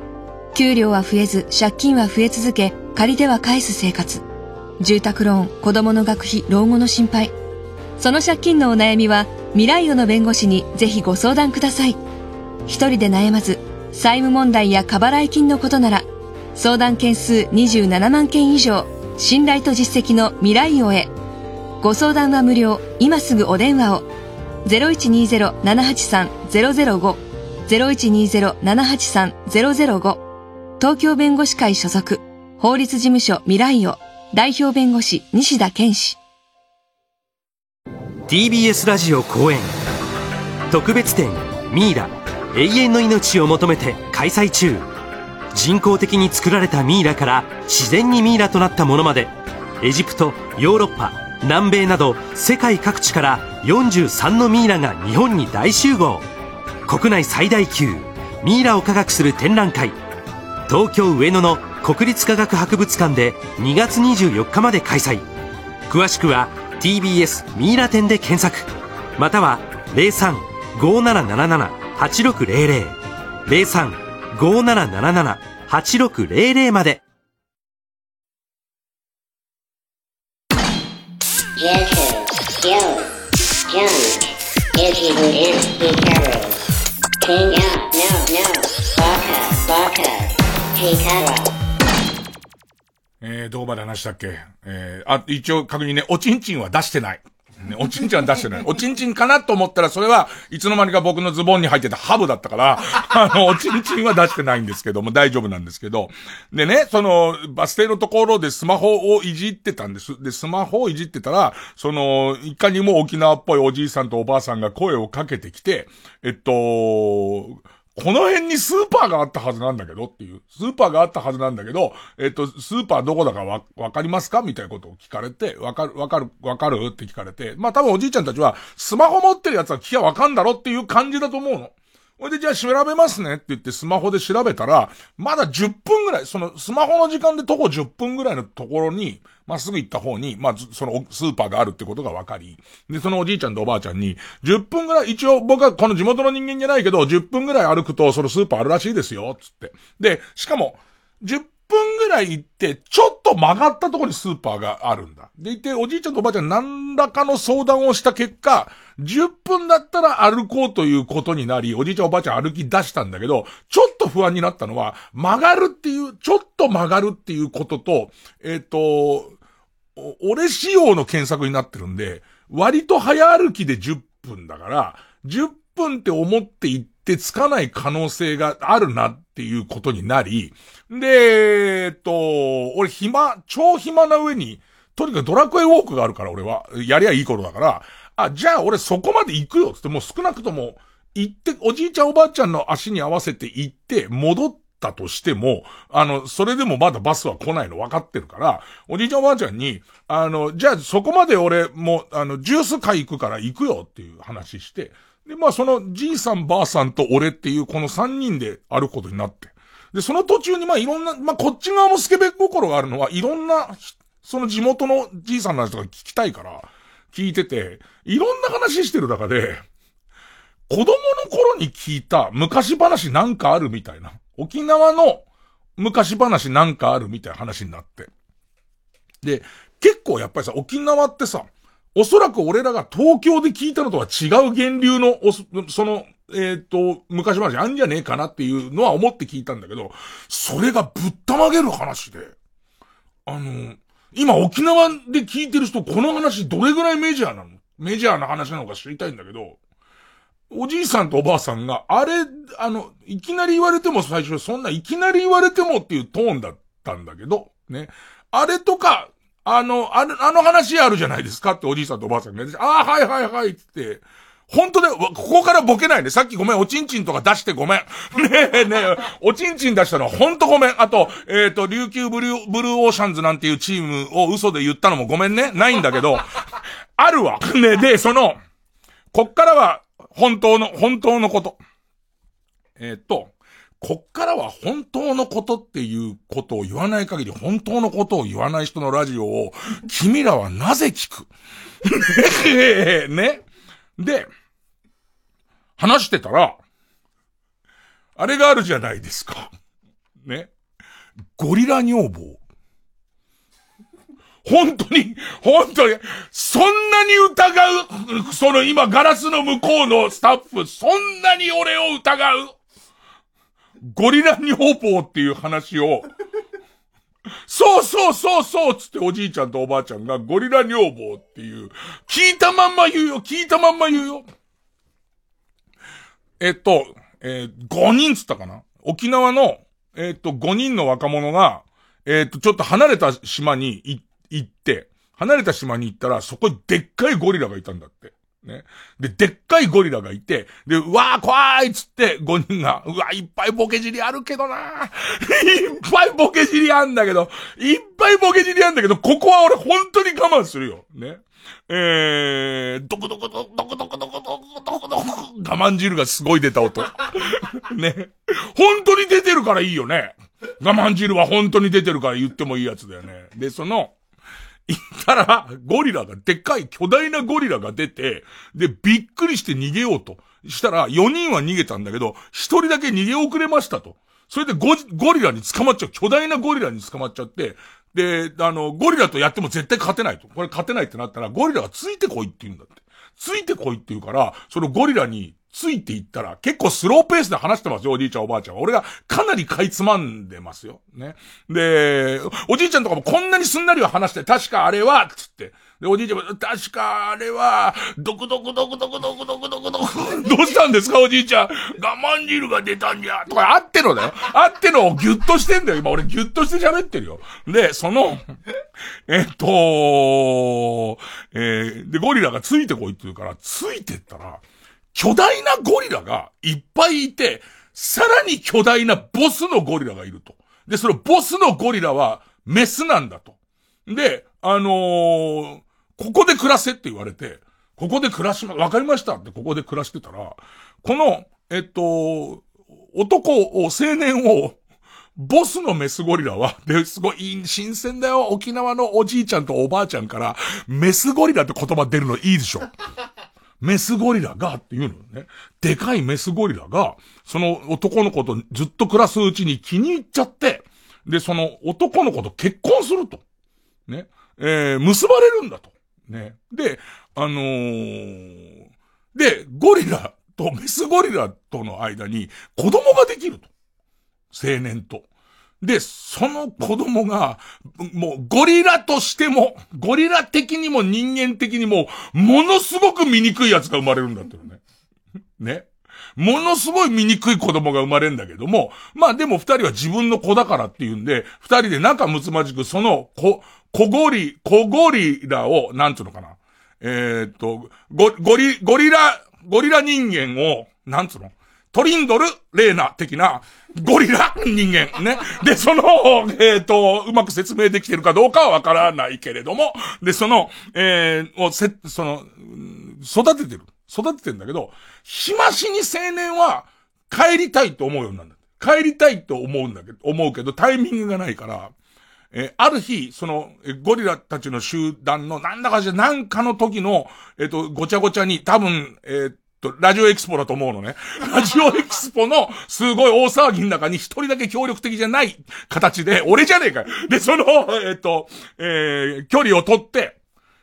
給料は増えず、借金は増え続け、借りては返す生活。住宅ローン、子供の学費、老後の心配。その借金のお悩みは、未来世の弁護士にぜひご相談ください。一人で悩まず、債務問題や過払い金のことなら、相談件数27万件以上、信頼と実績の未来世へ。ご相談は無料、今すぐお電話を。0120-783-005 0120-783-005東京弁護士会所属法律事務所未来予代表弁護士西田健氏 TBS ラジオ公演。特別展ミイラ。永遠の命を求めて開催中。人工的に作られたミイラから自然にミイラとなったものまで。エジプトヨーロッパ南米など世界各地から43のミイラが日本に大集合。国内最大級ミイラを科学する展覧会。東京上野の国立科学博物館で2月24日まで開催。詳しくは TBS ミイラ展で検索または03-5777-8600 03-5777-8600まで Judges, えー、どこまで話したっけ？えー、あ、一応確認ね、おちんちんは出してない。ね、おちんちんは出してない。おちんちんかなと思ったら、それはいつの間にか僕のズボンに入ってたハブだったから、あの、おちんちんは出してないんですけども、大丈夫なんですけど。でね、その、バス停のところでスマホをいじってたんです。で、スマホをいじってたら、その、いかにも沖縄っぽいおじいさんとおばあさんが声をかけてきて、えっと、この辺にスーパーがあったはずなんだけどっていう。スーパーがあったはずなんだけど、えっと、スーパーどこだかわ、わかりますかみたいなことを聞かれて、わかる、わかる、わかるって聞かれて、まあ多分おじいちゃんたちは、スマホ持ってるやつは聞きゃわかんだろっていう感じだと思うの。ほいで、じゃあ調べますねって言ってスマホで調べたら、まだ10分ぐらい、そのスマホの時間で徒歩10分ぐらいのところに、まっすぐ行った方に、まあ、そのスーパーがあるってことが分かり、で、そのおじいちゃんとおばあちゃんに、10分ぐらい、一応僕はこの地元の人間じゃないけど、10分ぐらい歩くとそのスーパーあるらしいですよ、つって。で、しかも、10分ぐらい行って、ちょっと曲がったところにスーパーがあるんだ。で、いて、おじいちゃんとおばあちゃん何らかの相談をした結果、10分だったら歩こうということになり、おじいちゃんおばあちゃん歩き出したんだけど、ちょっと不安になったのは、曲がるっていう、ちょっと曲がるっていうことと、えっ、と、俺仕様の検索になってるんで、割と早歩きで10分だから、10分って思って行ってつかない可能性があるなっていうことになり、で、えっと、俺暇、超暇な上に、とにかくドラクエウォークがあるから俺は、やりゃいい頃だから、あ、じゃあ俺そこまで行くよつって、もう少なくとも、行って、おじいちゃんおばあちゃんの足に合わせて行って、戻ったとしても、あの、それでもまだバスは来ないの分かってるから、おじいちゃんおばあちゃんに、あの、じゃあそこまで俺もう、あの、ジュース買い行くから行くよっていう話して、で、まあそのじいさんばあさんと俺っていうこの三人で歩くことになって。で、その途中にまあいろんな、まあこっち側もスケベ心があるのは、いろんな、その地元のじいさんの話とか聞きたいから、聞いてて、いろんな話してる中で、子供の頃に聞いた昔話なんかあるみたいな。沖縄の昔話なんかあるみたいな話になって。で、結構やっぱりさ、沖縄ってさ、おそらく俺らが東京で聞いたのとは違う源流の、その、えっ、と、昔話あんじゃねえかなっていうのは思って聞いたんだけど、それがぶったまげる話で。あの、今沖縄で聞いてる人、この話どれぐらいメジャーなの？メジャーな話なのか知りたいんだけど、おじいさんとおばあさんが、あれ、あの、いきなり言われても最初、そんないきなり言われてもっていうトーンだったんだけど、ね。あれとか、あの、あの、あの話あるじゃないですかっておじいさんとおばあさんが、ああ、はいはいはいって、本当で、ここからボケないで、さっきごめん、おちんちんとか出してごめん。ねえねえ、おちんちん出したのは本当ごめん。あと、えっ、ー、と、琉球ブルー、ブルーオーシャンズなんていうチームを嘘で言ったのもごめんね。ないんだけど、あるわ。ねで、その、こっからは、本当の、本当のこと。えーっと、こっからは本当のことっていうことを言わない限り本当のことを言わない人のラジオを君らはなぜ聞く？ね。で、話してたら、あれがあるじゃないですか。ね。ゴリラ女房。本当に、本当に、そんなに疑う、その今ガラスの向こうのスタッフ、そんなに俺を疑うゴリラ女房っていう話を、そうそうそうそうつっておじいちゃんとおばあちゃんがゴリラ女房っていう、聞いたまんま言うよ、聞いたまんま言うよ。えっと、えー、5人つったかな？沖縄の、えっと、5人の若者が、えっと、ちょっと離れた島に行行って、離れた島に行ったら、そこにでっかいゴリラがいたんだって。ね。で、でっかいゴリラがいて、で、うわー怖いっつって5人が、うわーいっぱいボケ尻あるけどなー いっぱいボケ尻あんだけど、いっぱいボケ尻あんだけど、ここは俺本当に我慢するよ。ね。えー、どこどこど、どこどこどこどこどこどこ、我慢汁がすごい出た音。ね。本当に出てるからいいよね。我慢汁は本当に出てるから言ってもいいやつだよね。で、その、行ったら、ゴリラが、でっかい巨大なゴリラが出て、で、びっくりして逃げようと。したら、4人は逃げたんだけど、1人だけ逃げ遅れましたと。それでゴゴリラに捕まっちゃう。巨大なゴリラに捕まっちゃって、で、あの、ゴリラとやっても絶対勝てないと。これ勝てないってなったら、ゴリラがついてこいって言うんだって。ついてこいって言うから、そのゴリラについていったら、結構スローペースで話してますよ、おじいちゃんおばあちゃんは。俺がかなりかいつまんでますよ。ね。で、おじいちゃんとかもこんなにすんなりは話して、確かあれは、つって。で、おじいちゃんも、確かあれは、ドクドクドクドクドクドクドクドク、どうしたんですか、おじいちゃん。我慢汁が出たんじゃ。とか、あってのだよ。あってのをギュッとしてんだよ。今俺ギュッとして喋ってるよ。で、その、えっと、えー、で、ゴリラがついてこいって言うから、ついてったら、巨大なゴリラがいっぱいいて、さらに巨大なボスのゴリラがいると。で、そのボスのゴリラはメスなんだと。で、あのー、ここで暮らせって言われて、ここで暮らしま、わかりましたってここで暮らしてたら、この、えっと、男を、青年を、ボスのメスゴリラは、で、すごい、新鮮だよ。沖縄のおじいちゃんとおばあちゃんから、メスゴリラって言葉出るのいいでしょ。メスゴリラがっていうのね。でかいメスゴリラが、その男の子とずっと暮らすうちに気に入っちゃって、で、その男の子と結婚すると。ね。えー、結ばれるんだと。ね。で、あのー、で、ゴリラとメスゴリラとの間に子供ができると。青年と。で、その子供が、もうゴリラとしても、ゴリラ的にも人間的にも、ものすごく醜いやつが生まれるんだってね。ね。ものすごい醜い子供が生まれるんだけども、まあでも二人は自分の子だからっていうんで、二人で仲睦まじくその子、小ゴリ、小ゴリラを、なんつうのかな。えー、っと、ゴ、ゴリ、ゴリラ、ゴリラ人間を、なんつうのトリンドル、レーナ的な、ゴリラ人間。ね。で、その、えっ、と、うまく説明できてるかどうかはわからないけれども、で、その、えー、をせ、その、育ててる。育ててんだけど、暇しに青年は帰りたいと思うようになる。帰りたいと思うんだけど、思うけど、タイミングがないから、えー、ある日、その、えゴリラたちの集団の、なんだかじゃ、なんかの時の、えっ、と、ごちゃごちゃに、多分、えっ、と、ラジオエキスポだと思うのね。ラジオエキスポの、すごい大騒ぎの中に一人だけ協力的じゃない形で、俺じゃねえかよ。で、その、えっ、と、えー、距離を取って、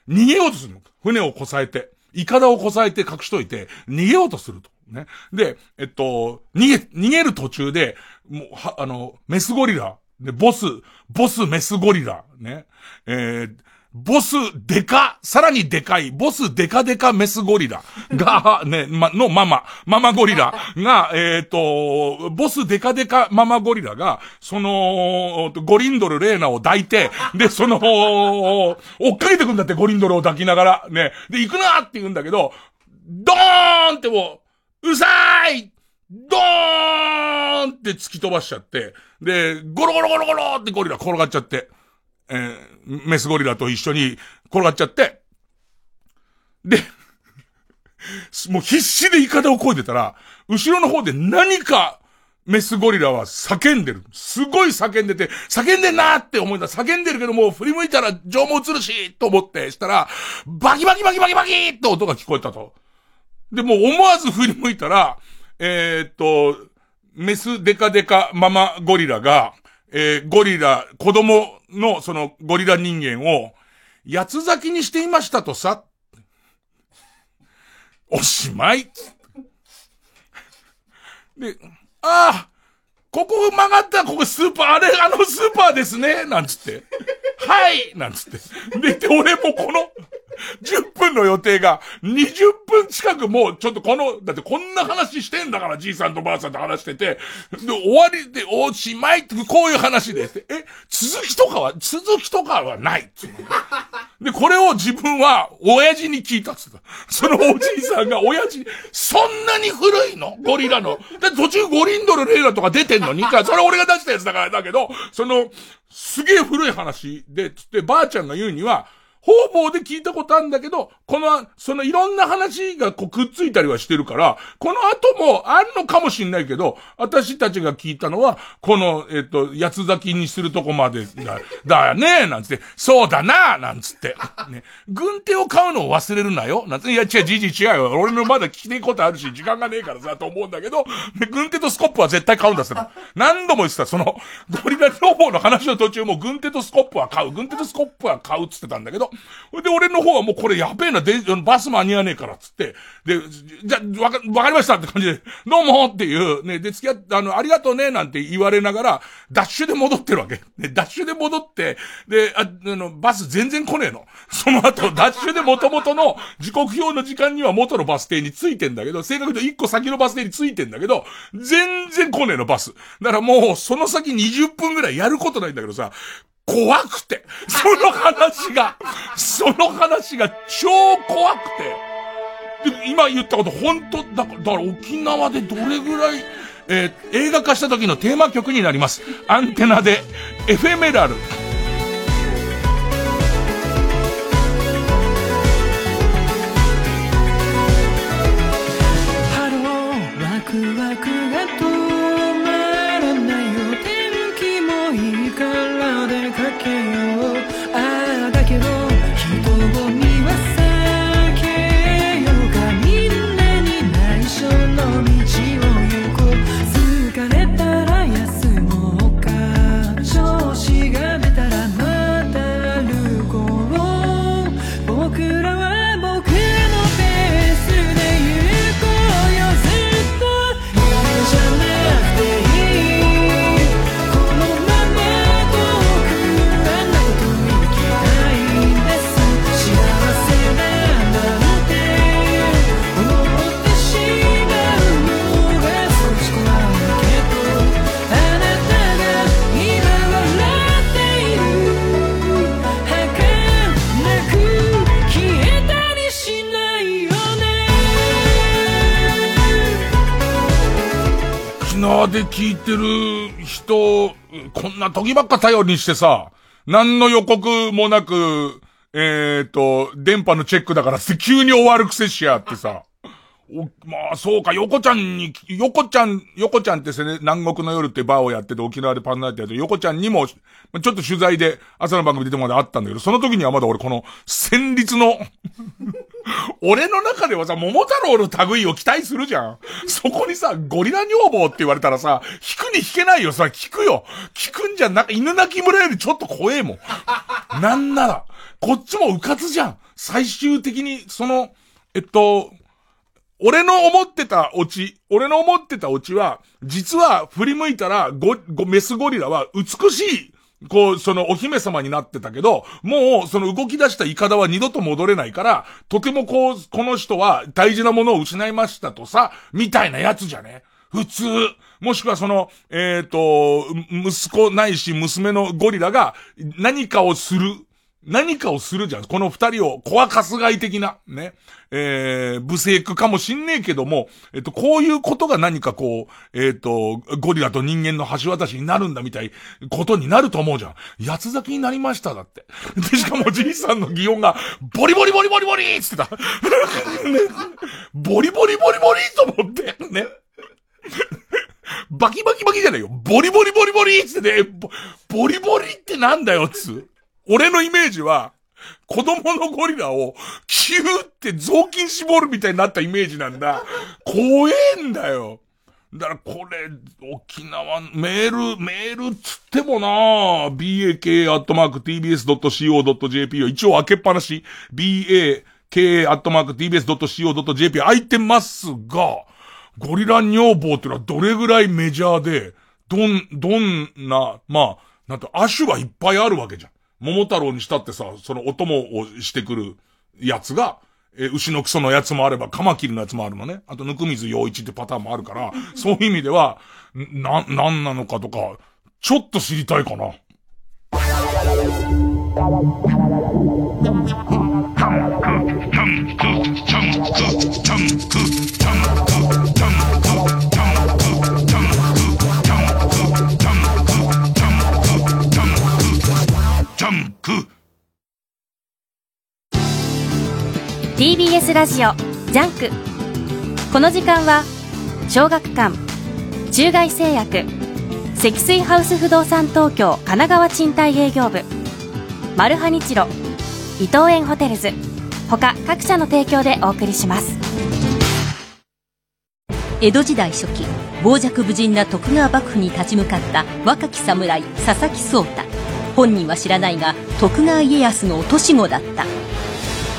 逃げようとするの。船をこさえて、イカダをこさえて隠しといて、逃げようとすると。ね。で、えっと、逃げ、逃げる途中で、もう、は、あの、メスゴリラ、で、ボス、ボスメスゴリラ、ね。えー、ボスデカ、さらにデカい、ボスデカデカメスゴリラが、ね、ま、のママ、ママゴリラが、えっ、と、ボスデカデカママゴリラが、その、ゴリンドルレーナを抱いて、で、その、追っかけてくんだって、ゴリンドルを抱きながら、ね。で、行くなって言うんだけど、ドーンってもう、うさーいドーンって突き飛ばしちゃって、で、ゴロゴロゴロゴロってゴリラ転がっちゃって、えー、メスゴリラと一緒に転がっちゃって、で、もう必死でイカダを漕いでたら、後ろの方で何か、メスゴリラは叫んでる。すごい叫んでて、叫んでんなーって思いた。叫んでるけども振り向いたら情も映るし、と思ってしたら、バキバキバキバキバキーって音が聞こえたと。で、もう思わず振り向いたら、えー、っと、メスデカデカママゴリラが、えー、ゴリラ、子供のそのゴリラ人間を、八つ咲きにしていましたとさ。おしまい。で、ああ、ここ曲がったここスーパー、あれ、あのスーパーですね、なんつって。はいなんつって。で、で、俺もこの、10分の予定が、20分近くもう、ちょっとこの、だってこんな話してんだから、じいさんとばあさんと話してて、で、終わりで、おしまいって、こういう話で、え、続きとかは、続きとかはないで、これを自分は、親父に聞いたっつった。そのおじいさんが、親父に、そんなに古いの？ゴリラの。で、途中ゴリンドルレイラとか出てんのに、それ俺が出したやつだからだけど、その、すげえ古い話で、つってばあちゃんが言うには、方々で聞いたことあるんだけど、この、そのいろんな話がこうくっついたりはしてるから、この後もあるのかもしんないけど、私たちが聞いたのは、この、えっ、と、八つ咲きにするとこまでだ、だよね、なんつって、そうだな、なんつって。ね。軍手を買うのを忘れるなよ、なんつって、いや、違う、じじ違うよ。俺のまだ聞きていことあるし、時間がねえからさ、と思うんだけど、ね、軍手とスコップは絶対買うんだっつって何度も言ってた、その、ゴリラ情報の話の途中も軍手とスコップは買う、軍手とスコップは買うっつってたんだけど、ほいで、俺の方はもうこれやべえな、で、バス間に合わねえからつって、で、じゃ、わか、わかりましたって感じで、どうもっていう、ね、で、付き合って、あの、ありがとうね、なんて言われながら、ダッシュで戻ってるわけ。ね、ダッシュで戻って、で、あ、あの、バス全然来ねえの。その後、ダッシュで元々の時刻表の時間には元のバス停に着いてんだけど、正確に一個先のバス停に着いてんだけど、全然来ねえの、バス。だからもう、その先20分ぐらいやることないんだけどさ、怖くて。その話が、その話が超怖くて。で、今言ったこと本当だから、だから沖縄でどれぐらい、えー、映画化した時のテーマ曲になります。アンテナで、エフェメラル。で聞いてる人、こんな時ばっか頼りにしてさ、何の予告もなく、えっ、ー、と、電波のチェックだから急に終わるくせしやってさ。まあ、そうか、横ちゃんに、横ちゃん、横ちゃんってね、南国の夜ってバーをやってて沖縄でパンナーってやって、横ちゃんにも、ちょっと取材で朝の番組出てもらってあったんだけど、その時にはまだ俺この、戦慄の 俺の中ではさ、桃太郎の類を期待するじゃん。そこにさ、ゴリラ女房って言われたらさ、引くに引けないよ。さ、聞くよ。聞くんじゃなく、犬鳴村よりちょっと怖えもん。なんなら、こっちもうかつじゃん。最終的に、その、えっと、俺の思ってたオチ、俺の思ってたオチは、実は振り向いたら、ゴ、ゴ、メスゴリラは美しい、こう、そのお姫様になってたけど、もう、その動き出したイカダは二度と戻れないから、とてもこう、この人は大事なものを失いましたとさ、みたいなやつじゃね普通。もしくはその、えっ、ー、と、息子ないし娘のゴリラが何かをする。何かをするじゃん。この二人を、コアカスガイ的な、ね。えー、ブセイクかもしんねえけども、えっと、こういうことが何かこう、えっと、ゴリラと人間の橋渡しになるんだみたいことになると思うじゃん。八つ咲きになりました、だって。で、しかもじいさんの擬音が、ボリボリボリボリボリつってた。ね、ボリボリボリボリと思って、ね。バキバキバキじゃないよ。ボリボリボリボリってね、ボボリボリってなんだよ、つ。俺のイメージは、子供のゴリラを、キューって雑巾絞るみたいになったイメージなんだ。怖えんだよ。だからこれ、沖縄、メール、メールつってもな bak.tbs.co.jp を一応開けっぱなし、bak.tbs.co.jp 開いてますが、ゴリラ女房ってのはどれぐらいメジャーで、どん、どんな、まあ、なんと、亜種はいっぱいあるわけじゃん。桃太郎にしたってさ、そのお供をしてくるやつが、え、牛のクソのやつもあれば、カマキリのやつもあるのね。あと、ぬくみず陽一ってパターンもあるから、そういう意味では、な、なんなのかとか、ちょっと知りたいかな。TBS ラジオジャンク。この時間は小学館中外製薬積水ハウス不動産東京神奈川賃貸営業部。マルハニチロ伊藤園ホテルズ。他各社の提供でお送りします。江戸時代初期傍若無人な徳川幕府に立ち向かった若き侍佐々木壮太。本人は知らないが徳川家康の落とし子だった。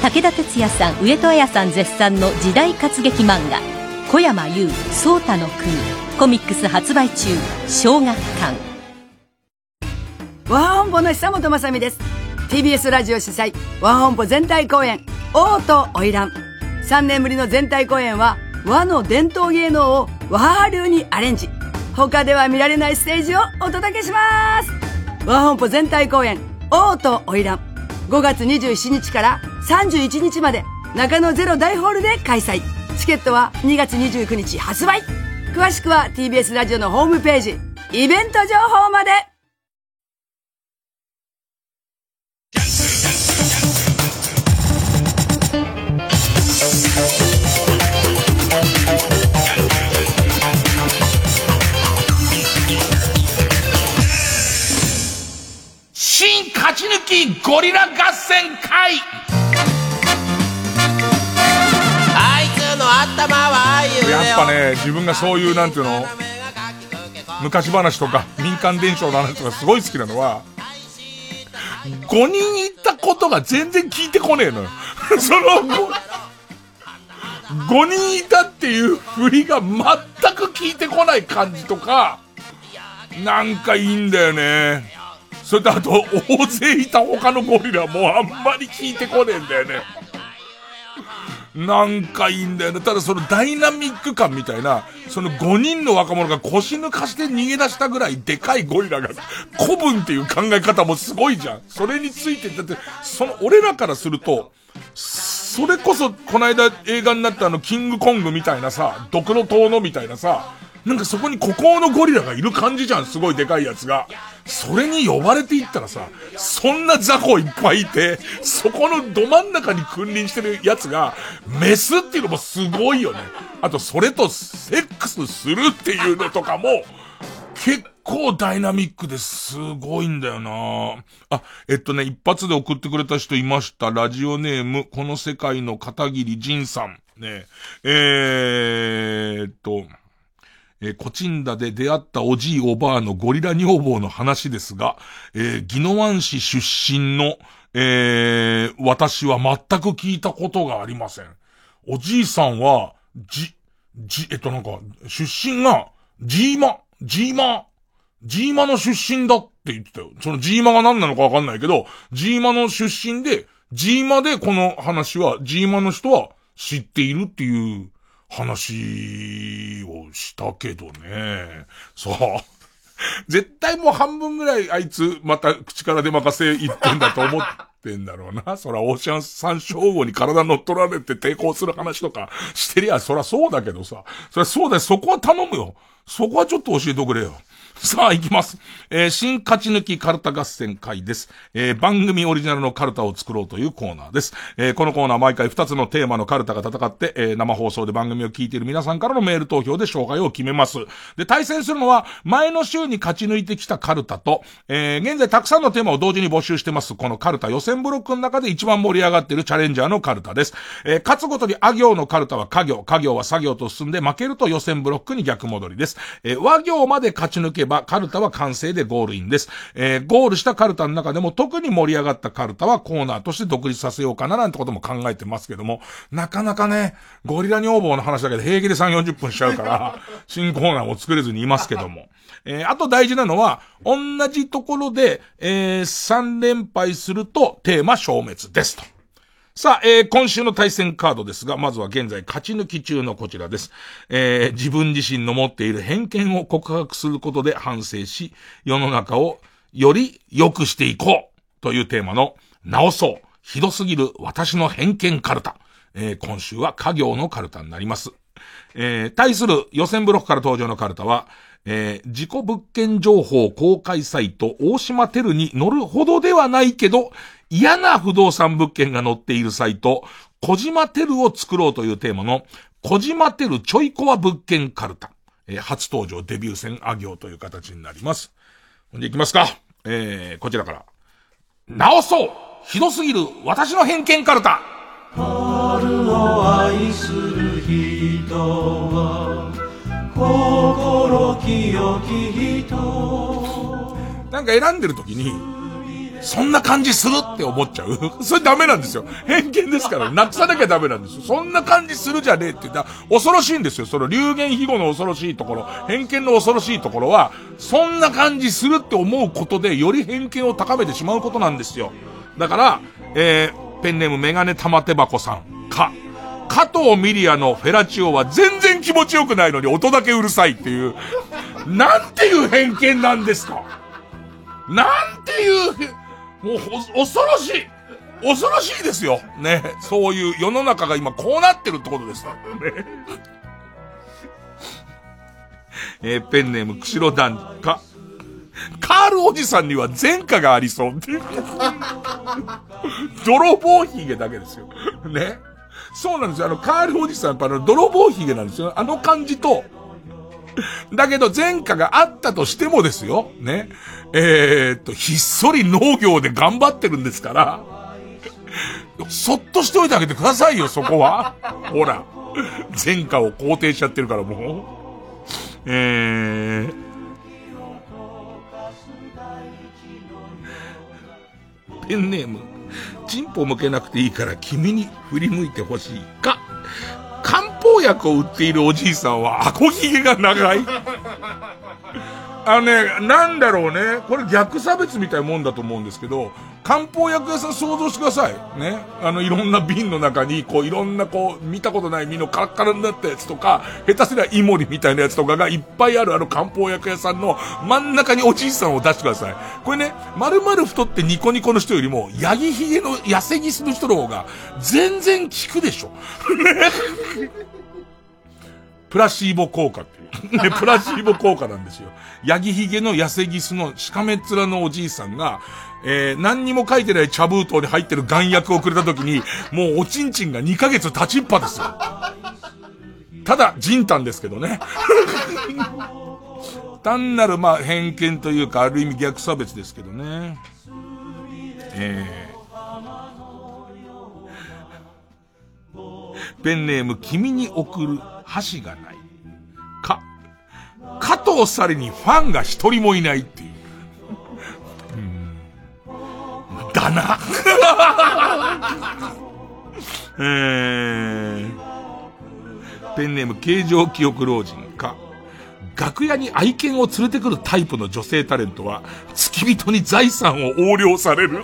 武田鉄矢さん上戸彩さん絶賛の時代活劇漫画「小山優颯太の国」コミックス発売中小学館。和本舗の久本雅美です。TBS ラジオ主催和本舗全体公演「王と花魁」3年ぶりの全体公演は和の伝統芸能を和流にアレンジ。他では見られないステージをお届けします。和本舗全体公演「王と花魁」5月27日から31日まで中野ゼロ大ホールで開催。チケットは2月29日発売。詳しくは TBS ラジオのホームページ。イベント情報まで。新勝ち抜きゴリラ合自分がそういう、なんていうの、昔話とか民間伝承の話とかすごい好きなのは、5人いたことが全然聞いてこねえのよ。その5、5人いたっていう振りが全く聞いてこない感じとか、なんかいいんだよね。それとあと、大勢いた他のゴリラもあんまり聞いてこねえんだよね。なんかいいんだよな。ただそのダイナミック感みたいな、その5人の若者が腰抜かして逃げ出したぐらいでかいゴリラが、古文っていう考え方もすごいじゃん。それについて、だって、その、俺らからすると、それこそ、この間映画になったあの、キングコングみたいなさ、ドクロ島のみたいなさ、なんかそこに孤高のゴリラがいる感じじゃん、すごいでかいやつが。それに呼ばれていったらさ、そんな雑魚いっぱいいて、そこのど真ん中に君臨してるやつが、メスっていうのもすごいよね。あと、それとセックスするっていうのとかも、結構ダイナミックですごいんだよなあ、えっとね、一発で送ってくれた人いました。ラジオネーム、この世界の片桐仁さん。ねえー、っと、えー、コチンダで出会ったおじいおばあのゴリラ女房の話ですが、えー、ギノワン市出身の、えー、私は全く聞いたことがありません。おじいさんは、じ、じ、えっとなんか、出身が、ジーマ、ジーマ、ジーマの出身だって言ってたよ。そのジーマが何なのかわかんないけど、ジーマの出身で、ジーマでこの話は、ジーマの人は知っているっていう話をしたけどね。そう。絶対もう半分ぐらいあいつまた口から出まかせ言ってんだと思ってんだろうな。そら、オーシャンサンショー号に体乗っ取られて抵抗する話とかしてりゃ、そらそうだけどさ。そりゃそうだよ。そこは頼むよ。そこはちょっと教えておくれよ。さあ、行きます。えー、新勝ち抜きカルタ合戦会です。えー、番組オリジナルのカルタを作ろうというコーナーです。えー、このコーナー毎回2つのテーマのカルタが戦って、え、生放送で番組を聞いている皆さんからのメール投票で勝敗を決めます。で、対戦するのは、前の週に勝ち抜いてきたカルタと、え、現在たくさんのテーマを同時に募集してます。このカルタ予選ブロックの中で一番盛り上がっているチャレンジャーのカルタです。え、勝つごとにあ行のカルタは家業、家業は作業と進んで負けると予選ブロックに逆戻りです。えー、和行まで勝ち抜けばカルタは完成でゴールインです。えー、ゴールしたカルタの中でも特に盛り上がったカルタはコーナーとして独立させようかななんてことも考えてますけども、なかなかね、ゴリラ女房の話だけで平気で3、40分しちゃうから、新コーナーも作れずにいますけども。えー、あと大事なのは、同じところで、えー、3連敗するとテーマ消滅ですと。さあ、えー、今週の対戦カードですが、まずは現在勝ち抜き中のこちらです。えー、自分自身の持っている偏見を告白することで反省し、世の中をより良くしていこうというテーマの、直そう、ひどすぎる私の偏見カルタ。えー、今週は家業のカルタになります。えー、対する予選ブロックから登場のカルタは、えー、自己物件情報公開サイト大島テルに乗るほどではないけど、嫌な不動産物件が載っているサイト、小島テルを作ろうというテーマの、小島テルちょいコア物件カルタ。えー、初登場デビュー戦あ行という形になります。ほんで行きますか。えー、こちらから。直そうひどすぎる私の偏見カルタ春を愛する人は心清き人なんか選んでる時にそんな感じするって思っちゃう？それダメなんですよ。偏見ですから、なくさなきゃダメなんですよ。そんな感じするじゃねえって言ったら、恐ろしいんですよ。その流言飛語の恐ろしいところ、偏見の恐ろしいところは、そんな感じするって思うことで、より偏見を高めてしまうことなんですよ。だから、えー、ペンネームメガネ玉手箱さん、か、加藤ミリアのフェラチオは全然気持ちよくないのに音だけうるさいっていう、なんていう偏見なんですか？なんていう、もう、恐ろしい恐ろしいですよ。ね。そういう世の中が今こうなってるってことです。ね。えー、ペンネーム、釧路団か。カールおじさんには前科がありそう。泥棒ヒゲだけですよ。ね。そうなんですよ。あの、カールおじさん、やっぱあの、泥棒ヒゲなんですよ。あの感じと、だけど前科があったとしてもですよ。ね。えー、っと、ひっそり農業で頑張ってるんですから、そっとしておいてあげてくださいよ、そこは。ほら。前科を肯定しちゃってるからもう。えー、ペンネーム、チンポ向けなくていいから君に振り向いてほしいか。漢方薬を売っているおじいさんは、アコヒゲが長い。あのね、なんだろうね。これ逆差別みたいなもんだと思うんですけど、漢方薬屋さん想像してください。ね。あの、いろんな瓶の中に、こう、いろんなこう、見たことない実のカラッカラになったやつとか、下手すりゃイモリみたいなやつとかがいっぱいあるあの漢方薬屋さんの真ん中におじいさんを出してください。これね、丸々太ってニコニコの人よりも、ヤギヒゲの痩せギスの人の方が、全然効くでしょ。ね。プラシーボ効果っていう。ね、プラシーボ効果なんですよ。ヤギヒゲの痩せギスのしかめっ面のおじいさんが、えー、何にも書いてない茶封筒に入ってる眼薬をくれた時に、もうおちんちんが2ヶ月立ちっぱですよ。ただ、人丹ですけどね。単なる、まあ、偏見というか、ある意味逆差別ですけどね。えー、ペンネーム、君に送る箸がない。か、加藤サリにファンが一人もいないっていう。うん、だな。えー、ペンネーム形状記憶老人か。楽屋に愛犬を連れてくるタイプの女性タレントは、付き人に財産を横領される。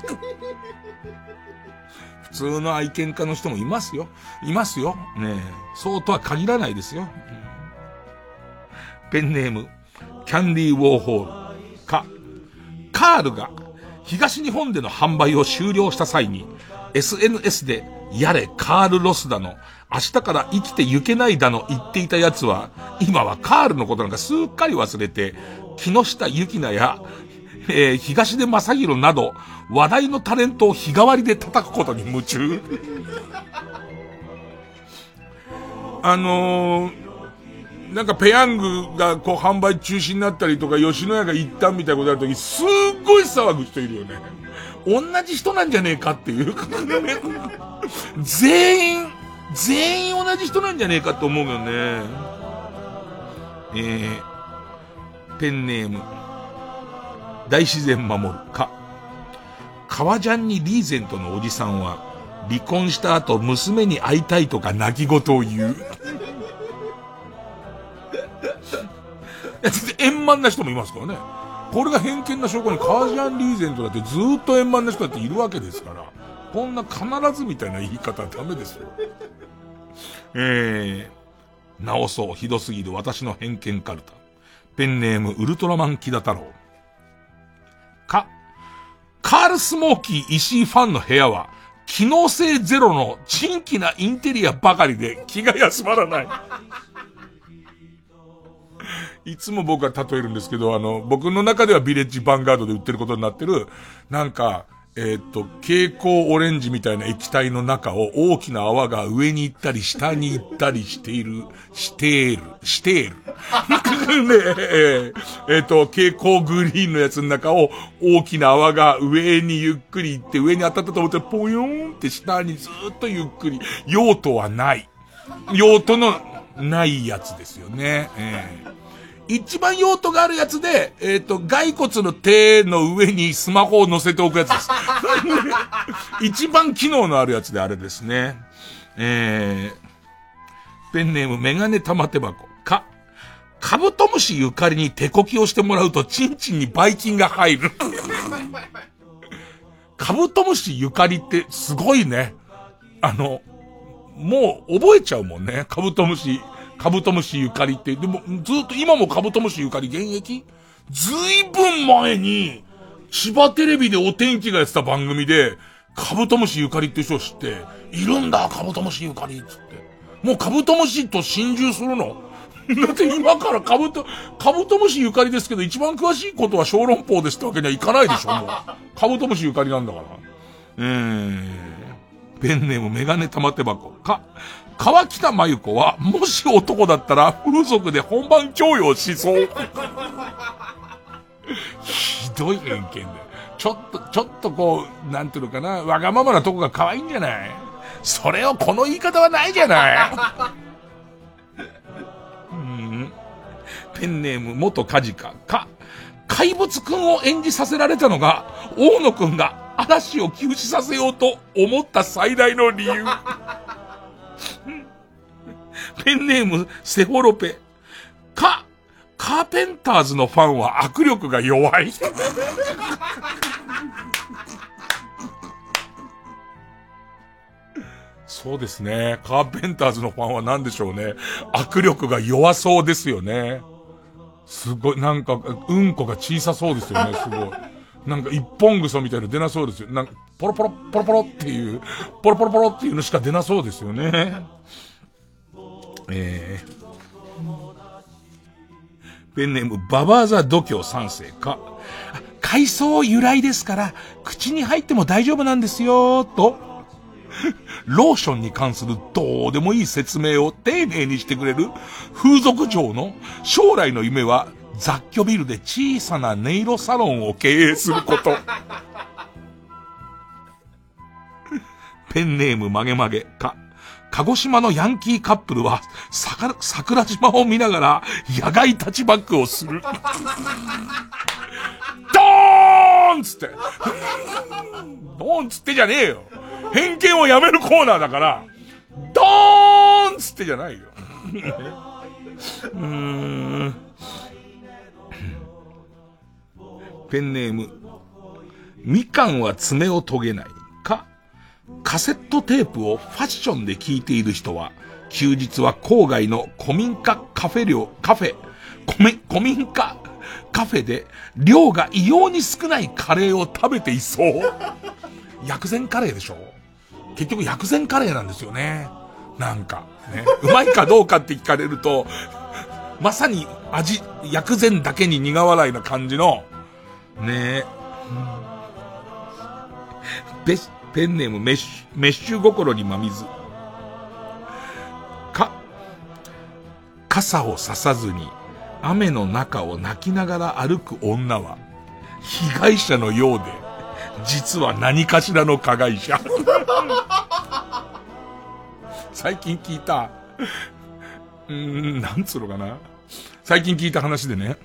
普通の愛犬家の人もいますよ。いますよ。ねそうとは限らないですよ。ペンネーム、キャンディーウォーホール。か、カールが東日本での販売を終了した際に、SNS で、やれ、カール・ロスだの、明日から生きて行けないだの言っていた奴は、今はカールのことなんかすっかり忘れて、木下ゆきなや、えー、東出正宏など、話題のタレントを日替わりで叩くことに夢中。あのー、なんかペヤングがこう販売中止になったりとか、吉野家が行ったみたいなことあるとき、すっごい騒ぐ人いるよね。同じ人なんじゃねえかっていう。全員、全員同じ人なんじゃねえかって思うよね。えー、ペンネーム、大自然守るか。革ジャンにリーゼントのおじさんは、離婚した後娘に会いたいとか泣き言を言う。円満な人もいますからね。これが偏見な証拠にカージャン・リーゼントだってずっと円満な人だっているわけですから、こんな必ずみたいな言い方はダメですよ。えー、直そう、ひどすぎる私の偏見カルタ。ペンネーム、ウルトラマン木田太郎。か、カール・スモーキー石井ファンの部屋は、機能性ゼロの珍奇なインテリアばかりで気が休まらない。いつも僕は例えるんですけど、あの、僕の中ではビレッジヴァンガードで売ってることになってる、なんか、えっ、と、蛍光オレンジみたいな液体の中を大きな泡が上に行ったり下に行ったりしている、している、している。ねえ、えっ、と、蛍光グリーンのやつの中を大きな泡が上にゆっくり行って上に当たったと思ってポヨーンって下にずっとゆっくり。用途はない。用途のないやつですよね。えー一番用途があるやつで、えっ、ー、と、骸骨の手の上にスマホを乗せておくやつです。一番機能のあるやつであれですね。えー、ペンネームメガネ玉手箱。か、カブトムシゆかりに手こきをしてもらうと、チンチンにバイキンが入る。カブトムシゆかりってすごいね。あの、もう覚えちゃうもんね。カブトムシカブトムシゆかりって、でもずっと今もカブトムシゆかり現役？ずいぶん前に、千葉テレビでお天気がやってた番組で、カブトムシゆかりって人を知って、いるんだ、カブトムシゆかりっつって。もうカブトムシと心中するの？だって今からカブト、カブトムシゆかりですけど、一番詳しいことは小籠包ですってわけにはいかないでしょ、もう。カブトムシゆかりなんだから。えーん、ペンネームメガネ玉手箱。か、川北真由子は、もし男だったら、風俗で本番供与しそう。ひどい偏見だよ。ちょっと、ちょっとこう、なんていうのかな、わがままなとこが可愛いんじゃない？それをこの言い方はないじゃない？ん。ペンネーム元カジカか、怪物くんを演じさせられたのが、大野くんが嵐を休止させようと思った最大の理由。ペンネーム、セフォロペ。か、カーペンターズのファンは握力が弱い。そうですね。カーペンターズのファンは何でしょうね。握力が弱そうですよね。すごい、なんか、うんこが小さそうですよね、すごい。なんか一本ぐそみたいな出なそうですよ。なんか、ポロポロ、ポロポロっていう、ポロポロポロっていうのしか出なそうですよね。えー、ペンネーム、ババーザ度胸三世か。海藻由来ですから、口に入っても大丈夫なんですよ、と。ローションに関するどうでもいい説明を丁寧にしてくれる風俗嬢の将来の夢は雑居ビルで小さな音色サロンを経営すること。ペンネーム曲げ曲げか。鹿児島のヤンキーカップルは、桜島を見ながら、野外タッチバックをする。ドーンつって。ドーンつってじゃねえよ。偏見をやめるコーナーだから、ドーンつってじゃないよ。うーん。ペンネーム、みかんは爪を研げない。カセットテープをファッションで聴いている人は、休日は郊外の古民家カフェ寮、カフェ、古民、古民家カフェで量が異様に少ないカレーを食べていそう。薬膳カレーでしょ？結局薬膳カレーなんですよね。なんか、ね。うまいかどうかって聞かれると、まさに味、薬膳だけに苦笑いな感じの、ねえ、ペンネームメッシュ、メッシュ心にまみず。か、傘をささずに、雨の中を泣きながら歩く女は、被害者のようで、実は何かしらの加害者。最近聞いた、うーん、なんつうのかな。最近聞いた話でね、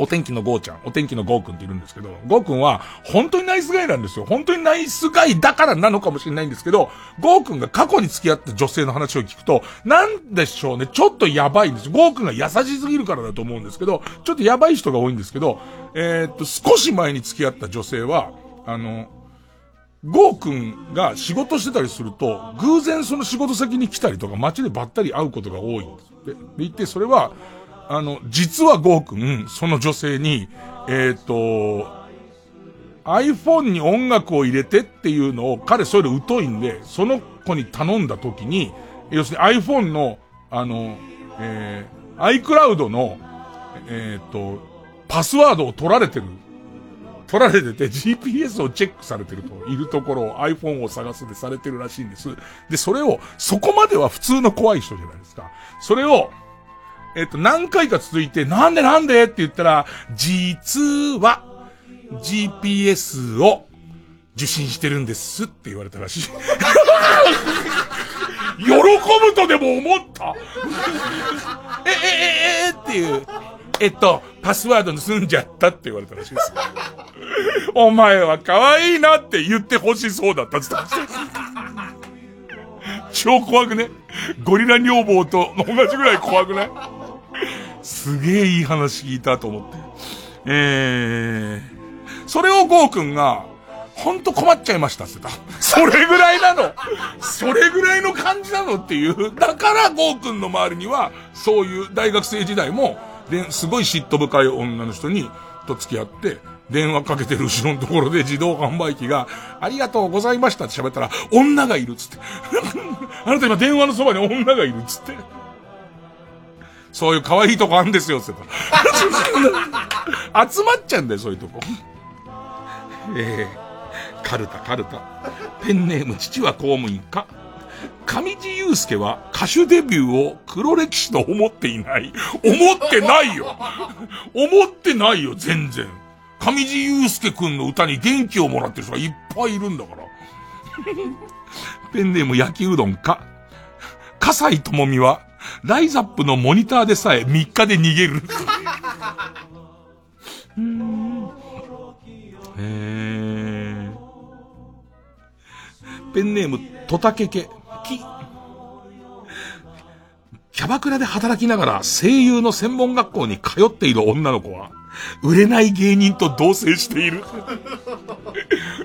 お天気のゴーちゃん、お天気のゴーくんっているんですけど、ゴーくんは本当にナイスガイなんですよ。本当にナイスガイだからなのかもしれないんですけど、ゴーくんが過去に付き合った女性の話を聞くと、なんでしょうね、ちょっとやばいんです。ゴーくんが優しすぎるからだと思うんですけど、ちょっとやばい人が多いんですけど、えー、っと、少し前に付き合った女性は、あの、ゴーくんが仕事してたりすると、偶然その仕事先に来たりとか街でばったり会うことが多いんです。で、で言って、それは、あの、実はゴーくん、その女性に、えっ、ー、と、iPhone に音楽を入れてっていうのを、彼それ疎いんで、その子に頼んだ時に、要するに iPhone の、あの、えー、iCloud の、えっ、ー、と、パスワードを取られてる取られてて GPS をチェックされてると、いるところを iPhone を探すでされてるらしいんです。で、それを、そこまでは普通の怖い人じゃないですか。それを、えっと、何回か続いて、なんでなんで？って言ったら、実は、GPS を受信してるんですって言われたらしい。喜ぶとでも思ったえ、え、え、え、っていう。えっと、パスワード盗んじゃったって言われたらしいです。お前は可愛いなって言って欲しそうだったって言った。超怖くね？ゴリラ女房と同じぐらい怖くないすげえいい話聞いたと思って。えー、それをゴーくんが、ほんと困っちゃいましたって言った。それぐらいなのそれぐらいの感じなのっていう。だからゴーくんの周りには、そういう大学生時代も、で、すごい嫉妬深い女の人に、と付き合って、電話かけてる後ろのところで自動販売機が、ありがとうございましたって喋ったら、女がいるっつって。あなた今電話のそばに女がいるっつって。そういう可愛いとこあるんですよ、って言ったら。集まっちゃうんだよ、そういうとこ。えー、カルタ、カルタ。ペンネーム、父は公務員か。上地雄介は歌手デビューを黒歴史と思っていない。思ってないよ。思ってないよ、全然。上地雄介くんの歌に元気をもらってる人がいっぱいいるんだから。ペンネーム焼きうどんか。笠井智美は、ライザップのモニターでさえ3日で逃げる。えー、ペンネーム、トタケケ、キ。キャバクラで働きながら声優の専門学校に通っている女の子は、売れない芸人と同棲している。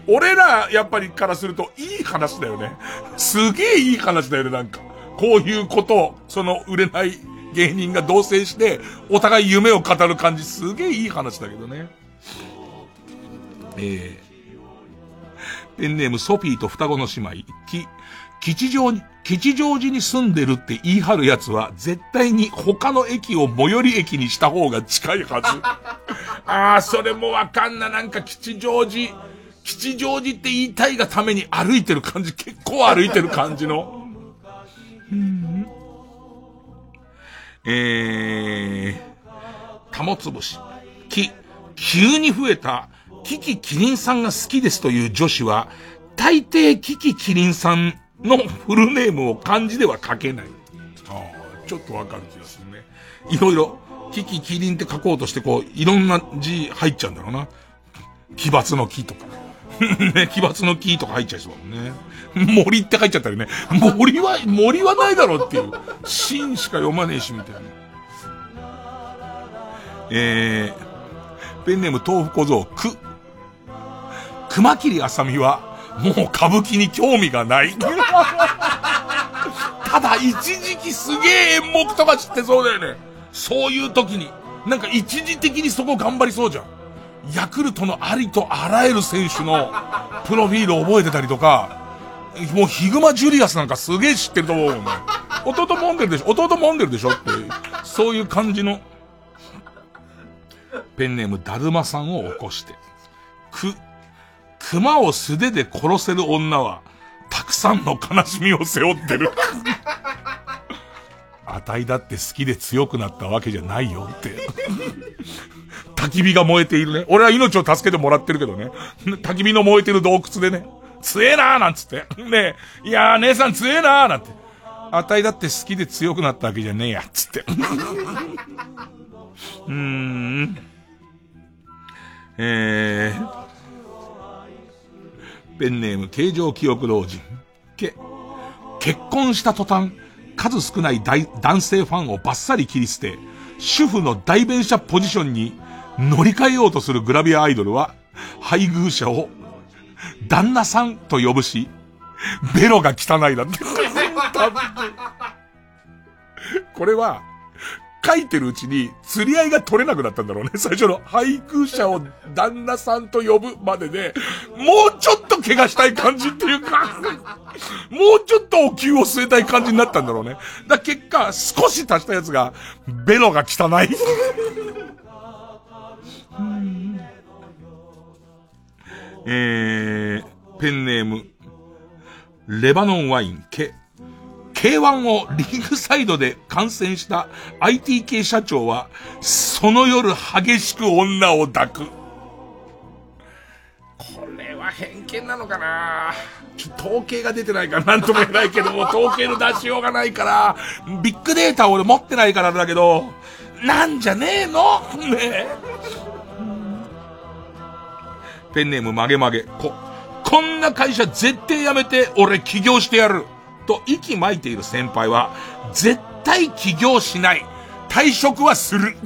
俺ら、やっぱりからするといい話だよね。すげえいい話だよね、なんか。こういうことを、その売れない芸人が同棲して、お互い夢を語る感じ、すげえいい話だけどね。えー、ペンネームソフィーと双子の姉妹、き、吉祥に、吉祥寺に住んでるって言い張る奴は、絶対に他の駅を最寄り駅にした方が近いはず。ああ、それもわかんな。なんか吉祥寺、吉祥寺って言いたいがために歩いてる感じ、結構歩いてる感じの。えー、玉つぶし。き、急に増えた、キキキリンさんが好きですという女子は、大抵キキキリンさんのフルネームを漢字では書けない。ああ、ちょっとわかる気がするね。いろいろ、キキキリンって書こうとしてこう、いろんな字入っちゃうんだろうな。奇抜の木とか。ね、奇抜の木とか入っちゃいそうだもんね。森って書いちゃったりね。森は、森はないだろうっていう。真しか読まねえし、みたいな。えー、ペンネーム豆腐小僧、く。熊切あさみは、もう歌舞伎に興味がない。ただ、一時期すげえ演目とか知ってそうだよね。そういう時に。なんか一時的にそこ頑張りそうじゃん。ヤクルトのありとあらゆる選手のプロフィール覚えてたりとか、もうヒグマジュリアスなんかすげえ知ってると思うもんね。弟もんでるでしょ弟もんでるでしょっていう、そういう感じの、ペンネームだるまさんを起こして、く、熊を素手で殺せる女は、たくさんの悲しみを背負ってる。あたいだって好きで強くなったわけじゃないよって。焚き火が燃えているね。俺は命を助けてもらってるけどね。焚き火の燃えてる洞窟でね。強えなーなんつって。ねえ、いやー姉さん強えなーなんて。あたいだって好きで強くなったわけじゃねえや、つって。うーん。えー、ペンネーム形状記憶老人。け、結婚した途端、数少ない男性ファンをバッサリ切り捨て、主婦の代弁者ポジションに乗り換えようとするグラビアアイドルは、配偶者を、旦那さんと呼ぶし、ベロが汚いだって。これは、書いてるうちに釣り合いが取れなくなったんだろうね。最初の配偶者を旦那さんと呼ぶまでで、もうちょっと怪我したい感じっていうか、もうちょっとお灸を据えたい感じになったんだろうね。だ結果、少し足したやつが、ベロが汚い。えー、ペンネーム、レバノンワイン、ケ。K1 をリーグサイドで観戦した IT 系社長は、その夜激しく女を抱く。これは偏見なのかな統計が出てないからなんとも言えないけども、統計の出しようがないから、ビッグデータを俺持ってないからだけど、なんじゃねえの？ねえペンネーム曲げ曲げ。こ、こんな会社絶対やめて俺起業してやる。と息巻いている先輩は、絶対起業しない。退職はする。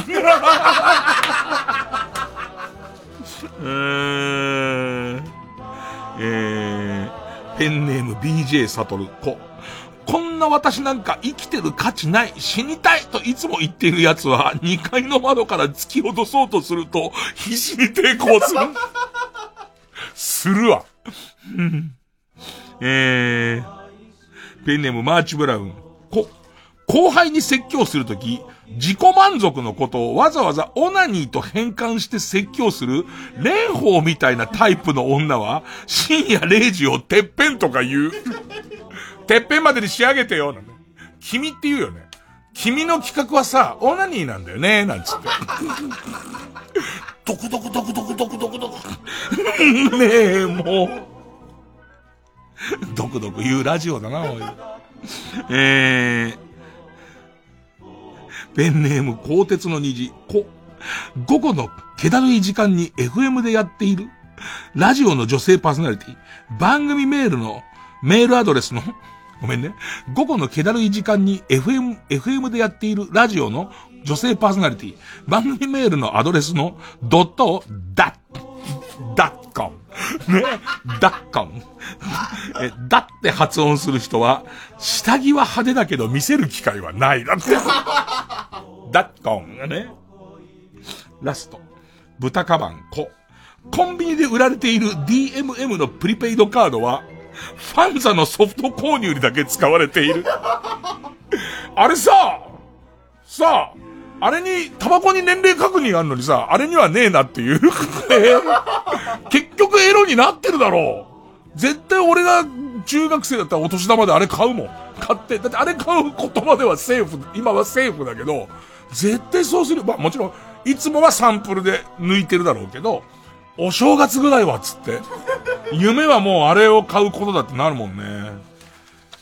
うーん。えー、ペンネーム BJ サトル子。こんな私なんか生きてる価値ない、死にたいといつも言っている奴は、2階の窓から突き落とそうとすると、必死に抵抗する。するわ。えー、ペンネームマーチブラウン。こ、後輩に説教するとき、自己満足のことをわざわざオナニーと変換して説教する、蓮舫みたいなタイプの女は、深夜0時をてっぺんとか言う。てっぺんまでに仕上げてよ、なん君って言うよね。君の企画はさ、オナニーなんだよね、なんつって。ドクドクドクドクドクドクドク。ねえ、もう。ドクドク言うラジオだな、おい。えー、ペンネーム、鋼鉄の虹、こ、午後の気だるい時間に FM でやっている、ラジオの女性パーソナリティ、番組メールの、メールアドレスの、ごめんね。午後の気だるい時間に FM、FM でやっているラジオの女性パーソナリティ、番組メールのアドレスのドットを、ダッ、ダッコン。ね、ダッコン。え、だって発音する人は、下着は派手だけど見せる機会はない。だって。ダッコンがね？ラスト。豚カバン、コ。コンビニで売られている DMM のプリペイドカードは、ファンザのソフト購入にだけ使われている。あれさ、さあ、あれに、タバコに年齢確認あんのにさ、あれにはねえなっていう。結局エロになってるだろう。絶対俺が中学生だったらお年玉であれ買うもん。買って。だってあれ買う言葉ではセーフ、今はセーフだけど、絶対そうする。まあもちろん、いつもはサンプルで抜いてるだろうけど、お正月ぐらいはつって。夢はもうあれを買うことだってなるもんね。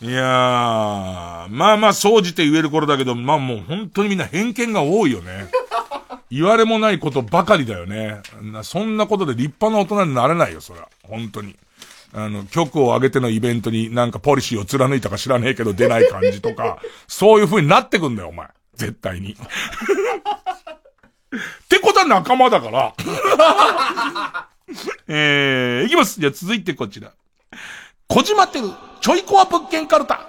いやー、まあまあ、総じて言える頃だけど、まあもう本当にみんな偏見が多いよね。言われもないことばかりだよね。そんなことで立派な大人になれないよ、そりゃ。本当に。あの、曲を上げてのイベントになんかポリシーを貫いたか知らねえけど出ない感じとか、そういう風になってくんだよ、お前。絶対に。ってことは仲間だから。えー、いきます。じゃあ続いてこちら。こじまってる、ちょいコア物件カルタ。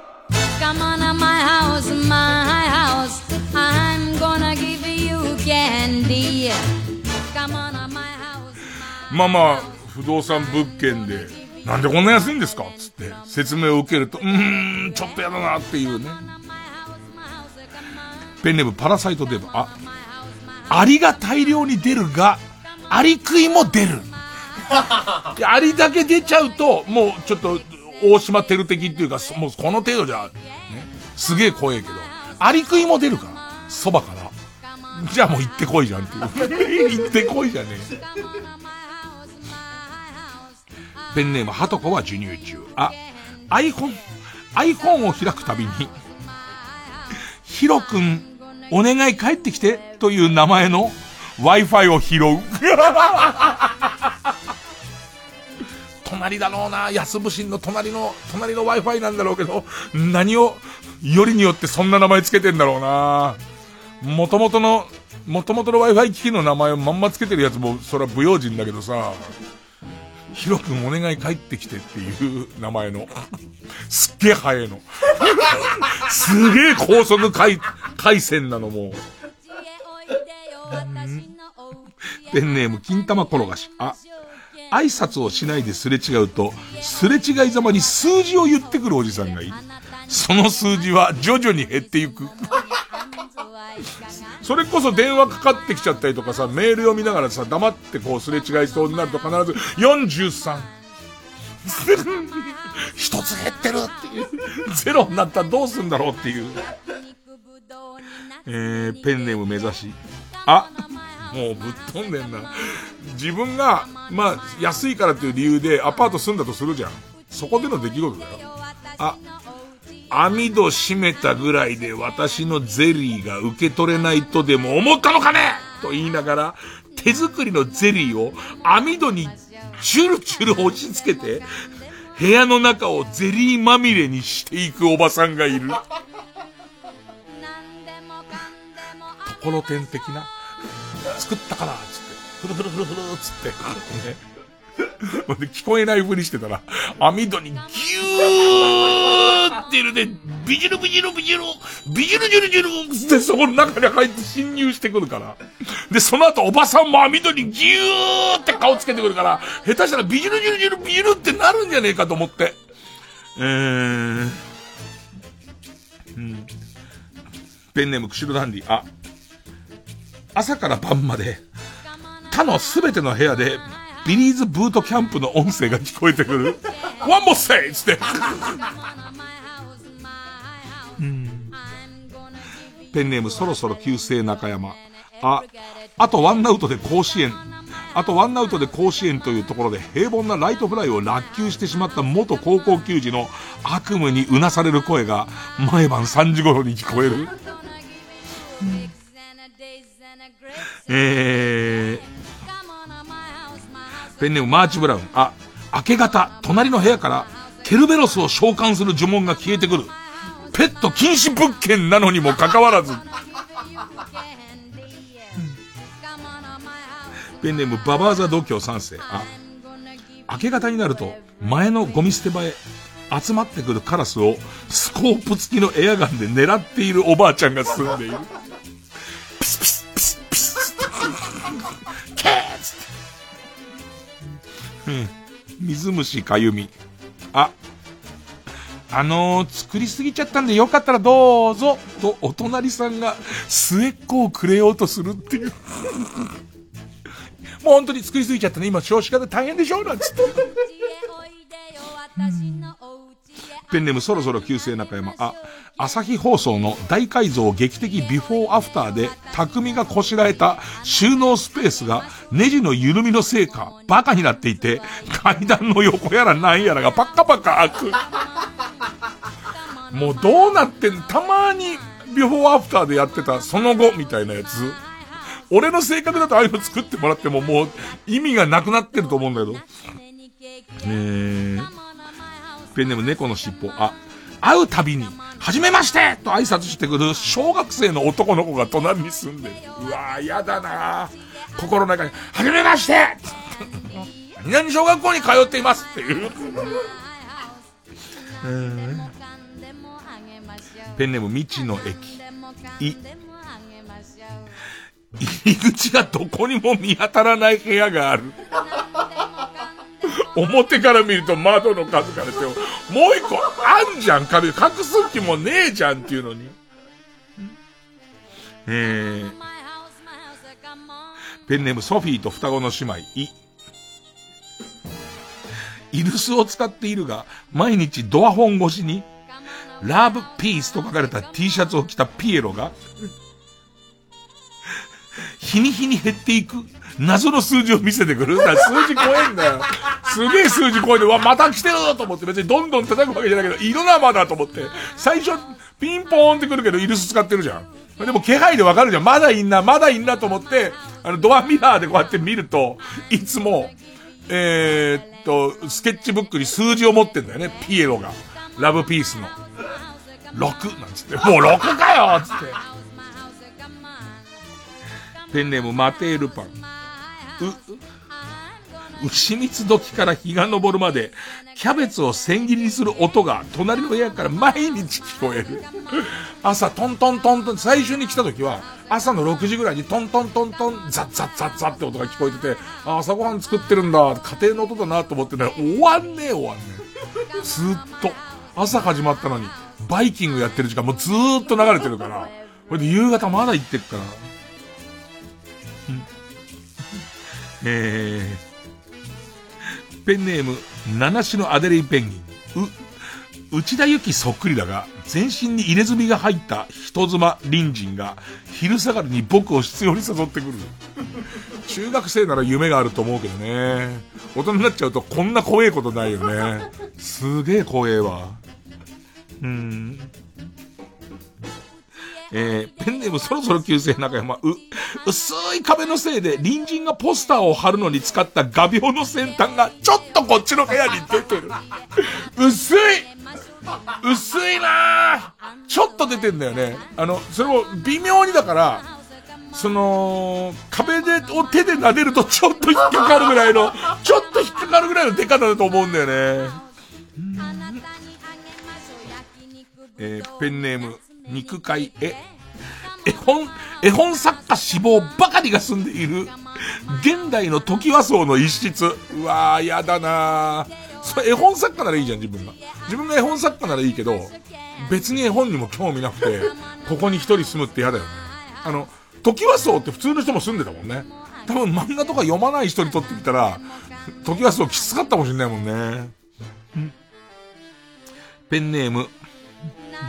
Come on to my house, my house. I'm gonna give you candy. まあまあ、不動産物件で、なんでこんな安いんですか？つって説明を受けると、うーん、ちょっとやだなっていうね。ペンネームパラサイトデブ。あ、アリが大量に出るが、アリ食いも出る。アリだけ出ちゃうと、もうちょっと、大島テル的っていうか、もうこの程度じゃ、ね、すげえ怖えけど、アリ食いも出るから、そばから。じゃあもう行ってこいじゃんっていう。行ってこいじゃねえ。ペンネーム、ハトコは授乳中。あ、iPhone、iPhone を開くたびに、ヒロ君、お願い帰ってきて、という名前の Wi-Fi を拾う。隣だろうな、安部神の隣の、隣の Wi-Fi なんだろうけど、何を、よりによってそんな名前つけてんだろうな。元々の、元々の Wi-Fi 機器の名前をまんまつけてるやつも、それは不用心だけどさ、ヒロ君お願い帰ってきてっていう名前の、すっげえ早いの。すげえ高速回、回線なのもう。ペンネーム金玉転がし。あ、挨拶をしないですれ違うと、すれ違いざまに数字を言ってくるおじさんがいる。その数字は徐々に減っていく。それこそ電話かかってきちゃったりとかさ、メール読みながらさ、黙ってこうすれ違いそうになると必ず、43。一つ減ってるっていう。ゼロになったらどうすんだろうっていう。えー、ペンネーム目指し。あ、もうぶっ飛んでんな。自分が、まあ、安いからっていう理由でアパート住んだとするじゃん。そこでの出来事だよ。あ、網戸閉めたぐらいで私のゼリーが受け取れないとでも思ったのかね？と言いながら、手作りのゼリーを網戸にチュルチュル押し付けて、部屋の中をゼリーまみれにしていくおばさんがいる。ところてん的な。作ったかなつって。ふるふるふるふるつって。ね。聞こえないふりしてたら、網戸にギューって入れて、ビジルビジルビジル、ビジルジュルジュルってそこの中に入って侵入してくるから。で、その後おばさんも網戸にギューって顔つけてくるから、下手したらビジルジュルジュルビジルってなるんじゃねえかと思って。えー、うん。ペンネーム、釧路ダンディ。あ、朝から晩まで、他のすべての部屋で、ビリーズブートキャンプの音声が聞こえてくる。ワンモアセッつって。うん、ペンネームそろそろ旧姓中山。あ、あとワンアウトで甲子園。あとワンアウトで甲子園というところで平凡なライトフライを落球してしまった元高校球児の悪夢にうなされる声が毎晩3時頃に聞こえる。えー、ペンネームマーチブラウン。あ、明け方、隣の部屋から、ケルベロスを召喚する呪文が消えてくる。ペット禁止物件なのにもかかわらず。ペンネームババーザ度胸三世。あ、明け方になると、前のゴミ捨て場へ集まってくるカラスをスコープ付きのエアガンで狙っているおばあちゃんが住んでいる。うん。水虫かゆみ。あ、あのー、作りすぎちゃったんでよかったらどうぞ、とお隣さんが末っ子をくれようとするっていう。もう本当に作りすぎちゃったね。今少子化で大変でしょ？なんつって。ペンネームそろそろ旧姓中山。あ、朝日放送の大改造劇的ビフォーアフターで匠がこしらえた収納スペースがネジの緩みのせいかバカになっていて階段の横やらなんやらがパッカパカ開く。もうどうなってんたまにビフォーアフターでやってたその後みたいなやつ。俺の性格だとああいうの作ってもらってももう意味がなくなってると思うんだけど。えーペンネーム猫の尻尾。あ、会うたびに、はじめましてと挨拶してくる小学生の男の子が隣に住んでる。うわぁ、嫌だな心の中に、はじめまして何々小学校に通っていますっていう。ペンネーム未知の駅。い。入り口がどこにも見当たらない部屋がある。表から見ると窓の数からしても、う一個あんじゃん、壁。隠す気もねえじゃんっていうのに。えー、ペンネームソフィーと双子の姉妹、い。イルスを使っているが、毎日ドア本越しに、ラブピースと書かれた T シャツを着たピエロが、日に日に減っていく謎の数字を見せてくる。だ数字怖えんだよ。すげえ数字怖いで、わ、また来てると思って別にどんどん叩くわけじゃないけど、いるなまだと思って。最初、ピンポーンってくるけど、イルス使ってるじゃん。でも気配でわかるじゃん。まだいんな、まだいんなと思って、あの、ドアミラーでこうやって見ると、いつも、えー、っと、スケッチブックに数字を持ってんだよね。ピエロが。ラブピースの。6なんつって。もう6かよつって。ペンネームマテールパン。う、牛蜜時から日が昇るまで、キャベツを千切りにする音が隣の部屋から毎日聞こえる。朝トントントントン、最初に来た時は、朝の6時ぐらいにトントントントン、ザッザッザッザッって音が聞こえてて、あ、朝ごはん作ってるんだ、家庭の音だなと思ってね、終わんねえ終わんねえ。ずっと、朝始まったのに、バイキングやってる時間もずーっと流れてるから、これで夕方まだ行ってっから。えー、ペンネーム、七種のアデレイペンギン。う、内田有紀そっくりだが、全身に入れ墨が入った人妻隣人が、昼下がりに僕を必要に誘ってくる。中学生なら夢があると思うけどね。大人になっちゃうとこんな怖えことないよね。すげえ怖えわ。うん。えー、ペンネームそろそろ旧姓中山、う、薄い壁のせいで隣人がポスターを貼るのに使った画鋲の先端がちょっとこっちの部屋に出てる。薄い薄いなちょっと出てんだよね。あの、それも微妙にだから、その、壁で、を手で撫でるとちょっと引っかかるぐらいの、ちょっと引っかかるぐらいの出方だと思うんだよね。えー、ペンネーム、肉塊、え、絵本、絵本作家志望ばかりが住んでいる、現代の時和荘の一室。うわー、やだなそれ絵本作家ならいいじゃん、自分が。自分が絵本作家ならいいけど、別に絵本にも興味なくて、ここに一人住むって嫌だよね。あの、時和荘って普通の人も住んでたもんね。多分漫画とか読まない人にとってみたら、時和荘きつかったかもしんないもんね。ペンネーム、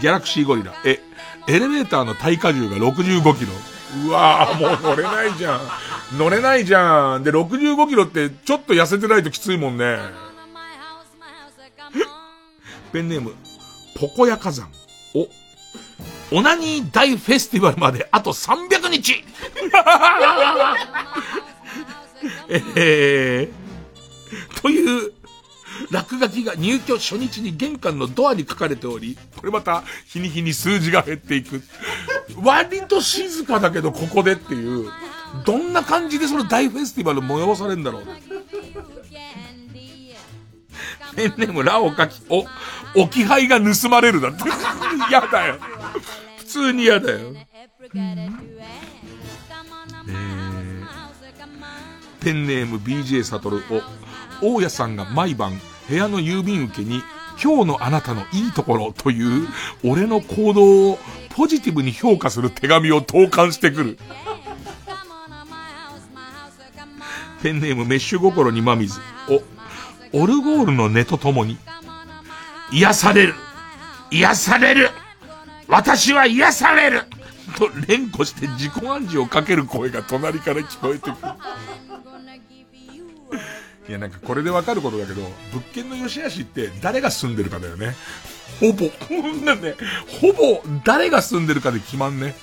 ギャラクシーゴリラ。え、エレベーターの耐荷重が65キロ。うわぁ、もう乗れないじゃん。乗れないじゃん。で、65キロってちょっと痩せてないときついもんね。ペンネーム、ポコヤ火山。お、オナニー大フェスティバルまであと300日 えー、という落書きが入居初日に玄関のドアに書かれており、これまた日に日に数字が減っていく。割と静かだけどここでっていう、どんな感じでその大フェスティバル催されるんだろう。ペンネームラオカキ、お、置き配が盗まれるだって。嫌だよ。普通に嫌だよ。えー、ペンネーム BJ サトル、お、大家さんが毎晩部屋の郵便受けに今日のあなたのいいところという俺の行動をポジティブに評価する手紙を投函してくる。ペンネームメッシュ心にまみず。お、オルゴールの音とともに、癒される癒される私は癒されると連呼して自己暗示をかける声が隣から聞こえてくる。いや、なんかこれでわかることだけど、物件の良し悪しって誰が住んでるかだよね。ほぼ、こんなね、ほぼ誰が住んでるかで決まんね。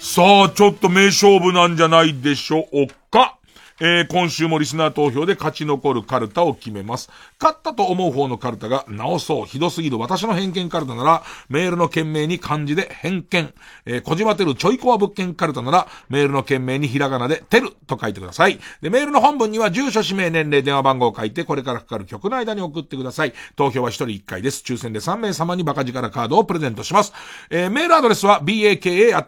さあ、ちょっと名勝負なんじゃないでしょうか。えー、今週もリスナー投票で勝ち残るカルタを決めます。勝ったと思う方のカルタが、直そう、ひどすぎる私の偏見カルタなら、メールの件名に漢字で偏見。えー、小島てるちょいコア物件カルタなら、メールの件名にひらがなで、てると書いてください。で、メールの本文には住所、氏名、年齢、電話番号を書いて、これからかかる曲の間に送ってください。投票は1人1回です。抽選で3名様にバカ力カードをプレゼントします。えー、メールアドレスは、baka.tbs.co.jp、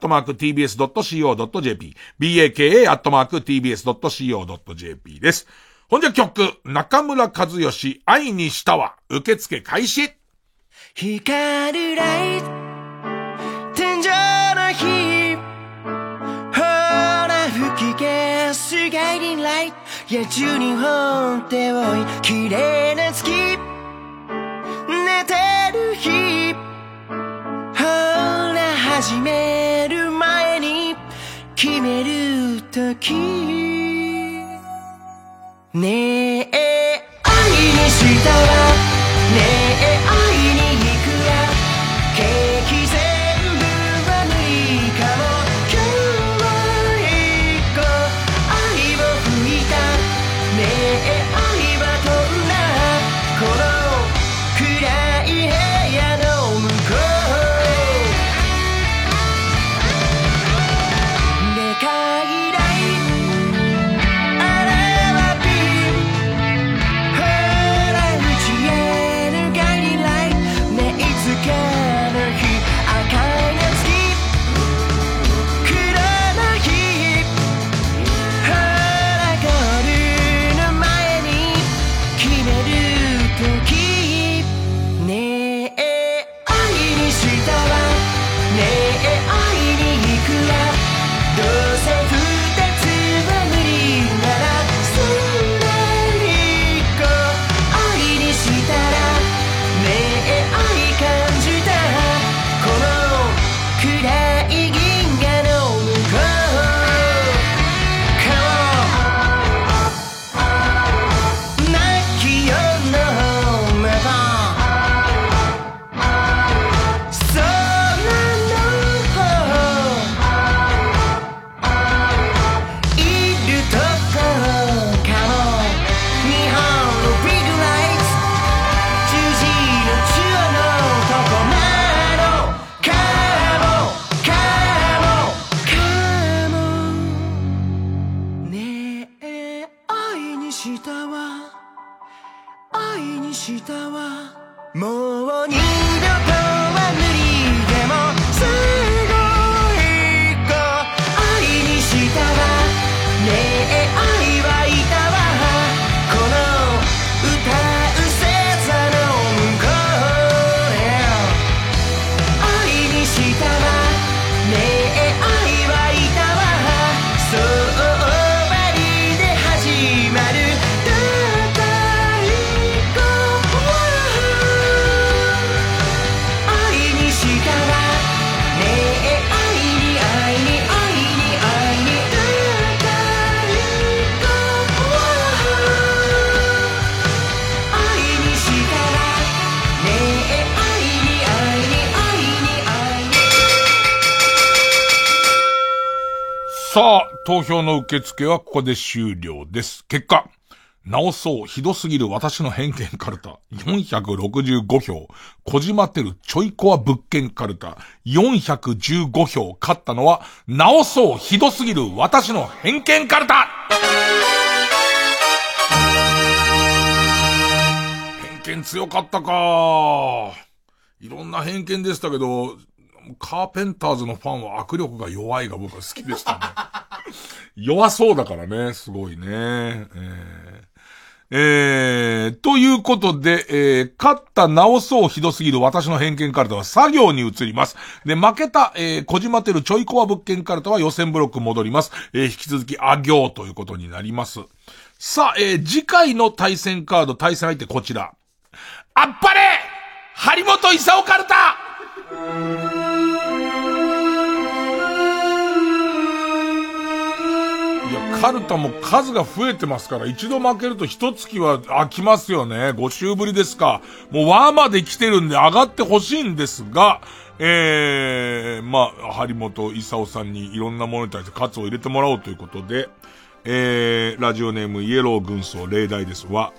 baka.tbs.co.jp です。ほんじゃ曲、中村和義、愛にしたわ、受付開始。光るライト、天井の火、ほら吹き消すガイディンライト、野獣に本手を綺麗な月、寝てる日、ほら始める前に決める時。ねえ愛にしたらねえ愛に投票の受付はここで終了です。結果、直そう、ひどすぎる私の偏見カルタ、465票。小島てるちょいコア物件カルタ、415票。勝ったのは、直そう、ひどすぎる私の偏見カルタ偏見強かったかいろんな偏見でしたけど、カーペンターズのファンは握力が弱いが僕は好きでしたね。弱そうだからね、すごいね。えーえー、ということで、えー、勝った直そうひどすぎる私の偏見カルタは作業に移ります。で、負けた、えー、小島てるちょいコア物件カルタは予選ブロック戻ります。えー、引き続きあ行ということになります。さあ、えー、次回の対戦カード、対戦相手こちら。あっぱれ張本勲カルタ、カルタも数が増えてますから、一度負けると一月は飽きますよね。5週ぶりですか。もうワーまで来てるんで上がってほしいんですが、えー、まあ、張本勲さんにいろんなものに対して喝を入れてもらおうということで、えー、ラジオネームイエロー軍曹例題ですは、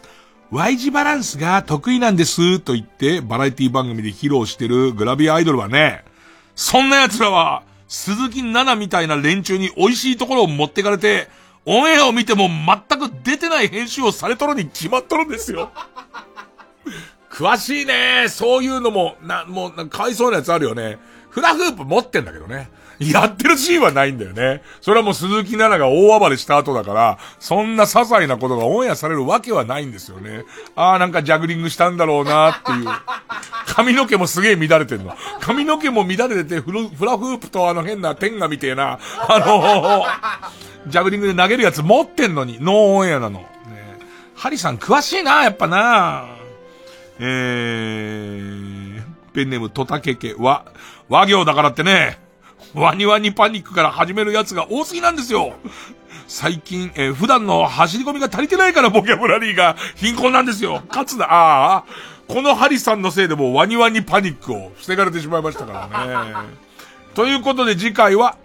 Y 字バランスが得意なんですと言ってバラエティ番組で披露してるグラビアアイドルはね、そんな奴らは、鈴木奈々みたいな連中に美味しいところを持ってかれて、オンエアを見ても全く出てない編集をされとるに決まっとるんですよ。詳しいね。そういうのも、な、もう、かわいそうなやつあるよね。フラフープ持ってんだけどね。やってるシーンはないんだよね。それはもう鈴木奈々が大暴れした後だから、そんな些細なことがオンエアされるわけはないんですよね。ああ、なんかジャグリングしたんだろうなっていう。髪の毛もすげえ乱れてんの。髪の毛も乱れてて、フラフープとあの変な天下みてえな、あのー、ジャグリングで投げるやつ持ってんのに、ノーオンエアなの。ね、ハリさん詳しいな、やっぱな。えー、ペンネームトタケケは、和行だからってね、ワニワニパニックから始めるやつが多すぎなんですよ。最近、えー、普段の走り込みが足りてないからボキャブラリーが貧困なんですよ。かつだ、ああ、このハリさんのせいでもワニワニパニックを防がれてしまいましたからね。ということで次回は、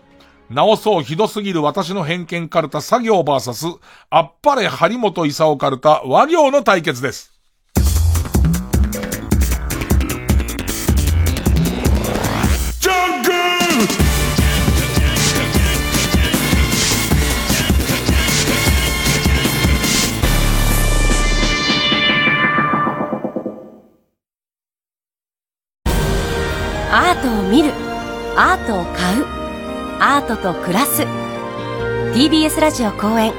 直そうひどすぎる私の偏見カルタ作業バーサス、あっぱれ張本勲カルタ和行の対決です。アートを見る。アートを買う。アートと暮らす。TBS ラジオ公演。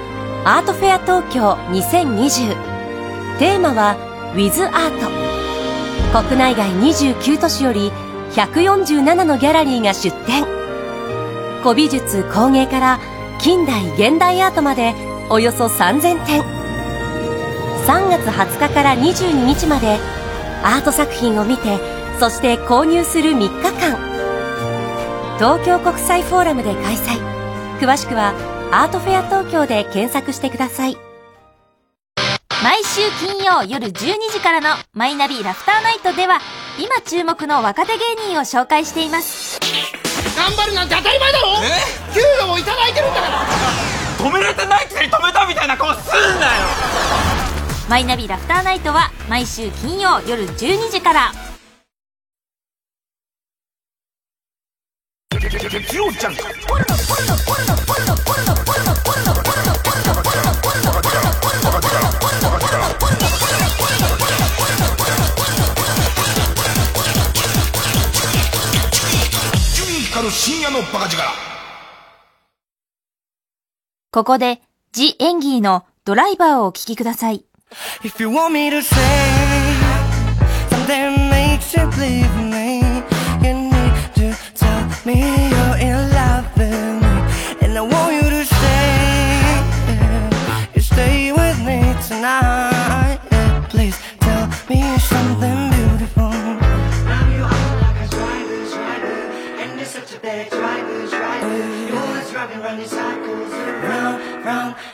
アートフェア東京2020テーマは With アート。国内外29都市より147のギャラリーが出展。古美術工芸から近代現代アートまでおよそ3000点。3月20日から22日までアート作品を見てそして購入する3日間。東京国際フォーラムで開催。詳しくはアートフェア東京で検索してください。毎週金曜夜12時からのマイナビラフターナイトでは今注目の若手芸人を紹介しています。頑張るなんて当たり前だろ！え？給料もいただいてるんだから！止められてないくせに止めたみたいな顔すんなよ。マイナビラフターナイトは毎週金曜夜12時から月曜ジャンク深夜のバカ力ここで、ジ・エンギーのドライバーをお聴きください。If you want me to say something makes you believe me me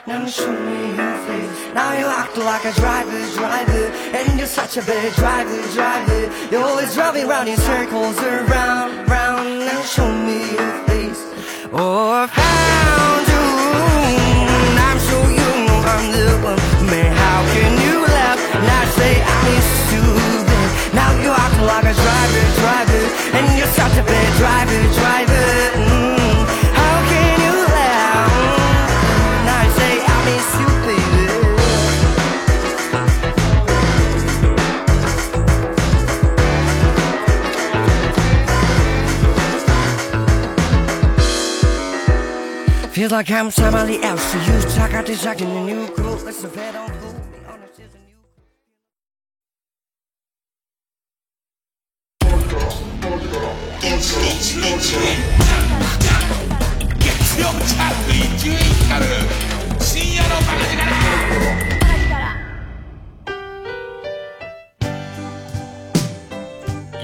now show me your face. Now you act like a driver's driver. And you're such a bad driver's driver. You're always driving round in circles Around, round, now show me your face. Oh, I found you. I'm sure you I'm the one Man, how can you laugh? And say I miss you. Then Now you act like a driver, driver. And you're such a bad driver, driver Feels like I'm somebody else to you Talk out this acting and you cool Listen, play don't fool me honest is a new 月曜チャーク伊集院光深夜のバカ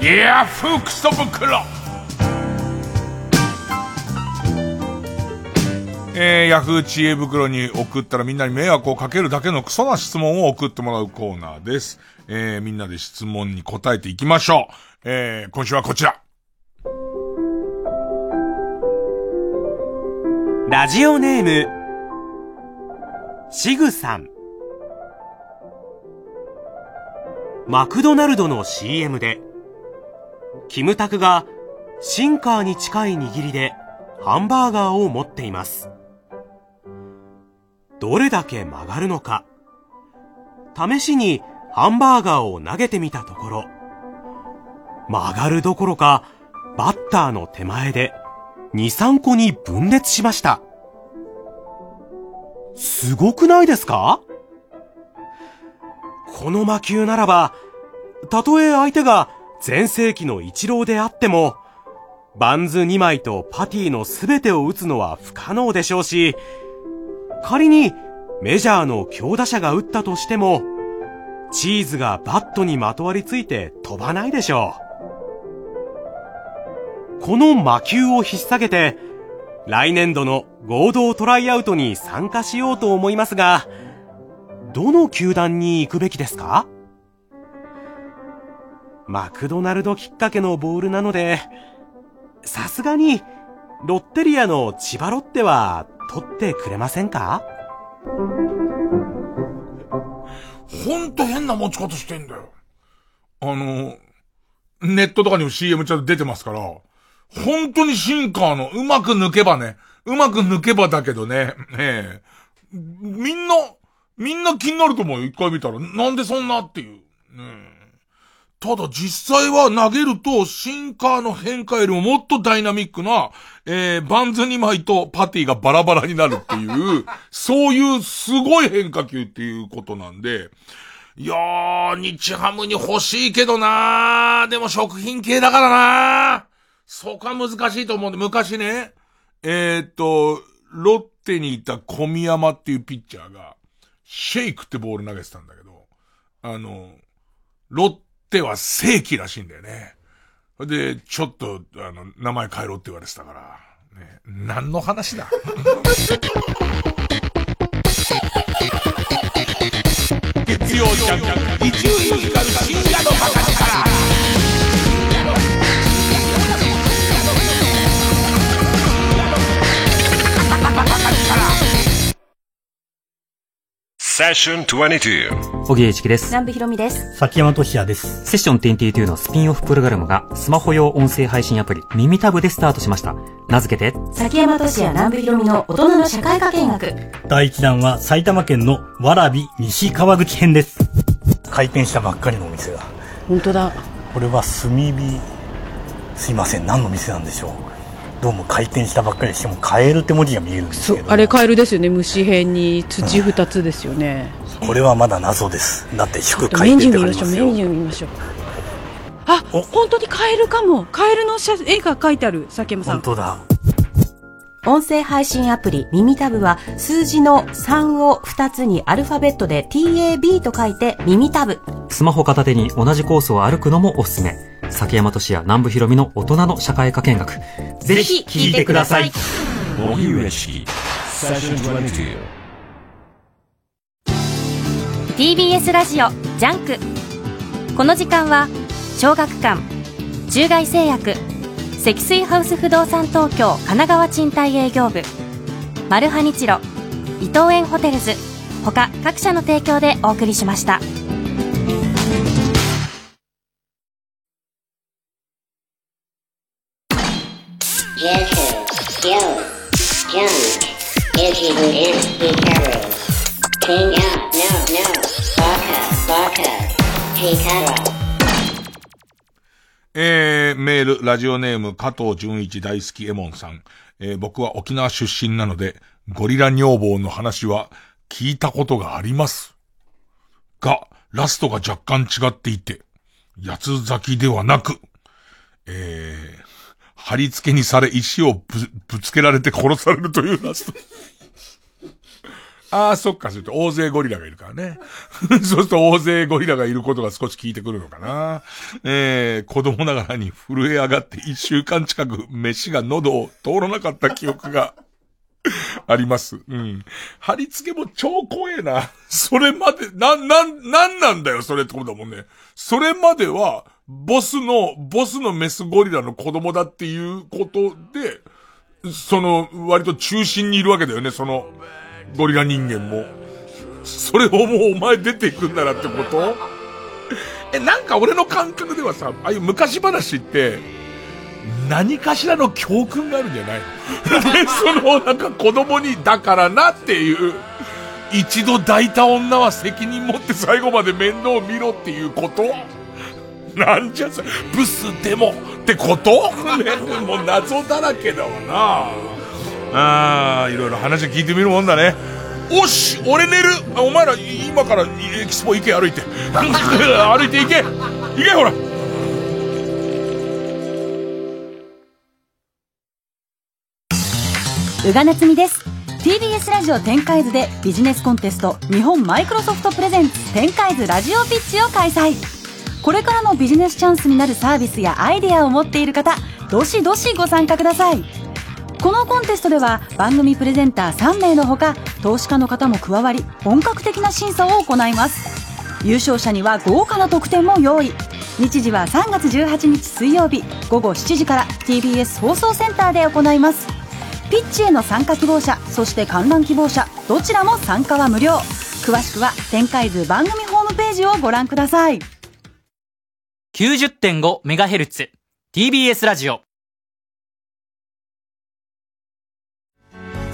力いやえー、ヤフー知恵袋に送ったらみんなに迷惑をかけるだけのクソな質問を送ってもらうコーナーです。えー、みんなで質問に答えていきましょう。えー、今週はこちら。ラジオネーム、シグさん。マクドナルドの CM で、キムタクがシンカーに近い握りでハンバーガーを持っています。どれだけ曲がるのか、試しにハンバーガーを投げてみたところ、曲がるどころか、バッターの手前で2、3個に分裂しました。すごくないですか？この魔球ならば、たとえ相手が前世紀の一郎であっても、バンズ2枚とパティの全てを打つのは不可能でしょうし、仮にメジャーの強打者が打ったとしても、チーズがバットにまとわりついて飛ばないでしょう。この魔球を引っ提げて、来年度の合同トライアウトに参加しようと思いますが、どの球団に行くべきですか？マクドナルドきっかけのボールなので、さすがにロッテリアの千葉ロッテは取ってくれませんか？ほんと変な持ち方してんだよ。あの、ネットとかにも CM ちゃんと出てますから、本当にシンカーのうまく抜けばね、うまく抜けばだけどね、ええみんな、みんな気になると思うよ、一回見たら。なんでそんなっていう。ねえただ実際は投げると、シンカーの変化よりももっとダイナミックな、えー、バンズ2枚とパティがバラバラになるっていう、そういうすごい変化球っていうことなんで、いやー、日ハムに欲しいけどなー、でも食品系だからなー、そこは難しいと思うんで、昔ね、えー、っと、ロッテにいた小宮山っていうピッチャーが、シェイクってボール投げてたんだけど、あの、ロッテは正規らしいんだよね。で、ちょっと、あの、名前変えろって言われてたから、ね、何の話だ？月曜ジャンク、伊集院光る深夜のバカ力。セッション22小木栄一です。南部ひろみです。崎山俊也です。セッション22のスピンオフプログラムがスマホ用音声配信アプリ耳タブでスタートしました。名付けて、崎山俊也南部ひろみの大人の社会科見学。第1弾は埼玉県のわらび西川口編です。開店したばっかりのお店が。本当だ。これは炭火、すいません、何の店なんでしょう。どうも開店したばっかりで、しかもカエルって文字が見えるんですけど、あれカエルですよね。虫辺に土二つですよね、これはまだ謎です。だって祝メ開店って書いてますよ。メニュー見ましょうあ本当にカエルかも。カエルの写絵が描いてある崎山さん。本当だ。音声配信アプリ耳タブは数字の3を2つにアルファベットで TAB と書いて耳タブ。スマホ片手に同じコースを歩くのもおすすめ。崎山敏也南部広美の大人の社会科見学。ぜひ聞いてください。荻上チキセッション22 TBS ラジオジャンクこの時間は小学館中外製薬積水ハウス不動産東京神奈川賃貸営業部。マルハニチロ伊藤園ホテルズ。他各社の提供でお送りしました。ラジオネーム、加藤純一大好きエモンさん。えー、僕は沖縄出身なので、ゴリラ女房の話は聞いたことがあります。が、ラストが若干違っていて、八つ咲きではなく、えー、貼り付けにされ石をぶ、ぶつけられて殺されるというラスト。ああ、そっか、それと大勢ゴリラがいるからね。そうすると大勢ゴリラがいることが少し効いてくるのかな。えー、子供ながらに震え上がって一週間近く飯が喉を通らなかった記憶が あります。うん。貼り付けも超怖えな。それまで、な、な、なんなんだよ、それってことだもんね。それまでは、ボスの、ボスのメスゴリラの子供だっていうことで、その、割と中心にいるわけだよね、その、ゴリラ人間も。それをもうお前出ていくんだなってこと？え、なんか俺の感覚ではさ、ああいう昔話って、何かしらの教訓があるんじゃない？ので、その、なんか子供に、だからなっていう、一度抱いた女は責任持って最後まで面倒を見ろっていうこと？なんじゃそれ、ブスでもってこと？ね、もう謎だらけだわなあー、いろいろ話聞いてみるもんだね。おし俺寝る。お前ら今からエキスポ行け歩いて。歩いて行け。行けほら。宇賀なつみです。TBS ラジオ展開図でビジネスコンテスト日本マイクロソフトプレゼンツ展開図ラジオピッチを開催。これからのビジネスチャンスになるサービスやアイデアを持っている方どしどしご参加ください。このコンテストでは番組プレゼンター3名のほか投資家の方も加わり本格的な審査を行います。優勝者には豪華な特典も用意。日時は3月18日水曜日午後7時から TBS 放送センターで行います。ピッチへの参加希望者そして観覧希望者どちらも参加は無料。詳しくは展開図番組ホームページをご覧ください。90.5MHz TBS ラジオ。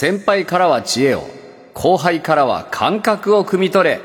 先輩からは知恵を後輩からは感覚を汲み取れ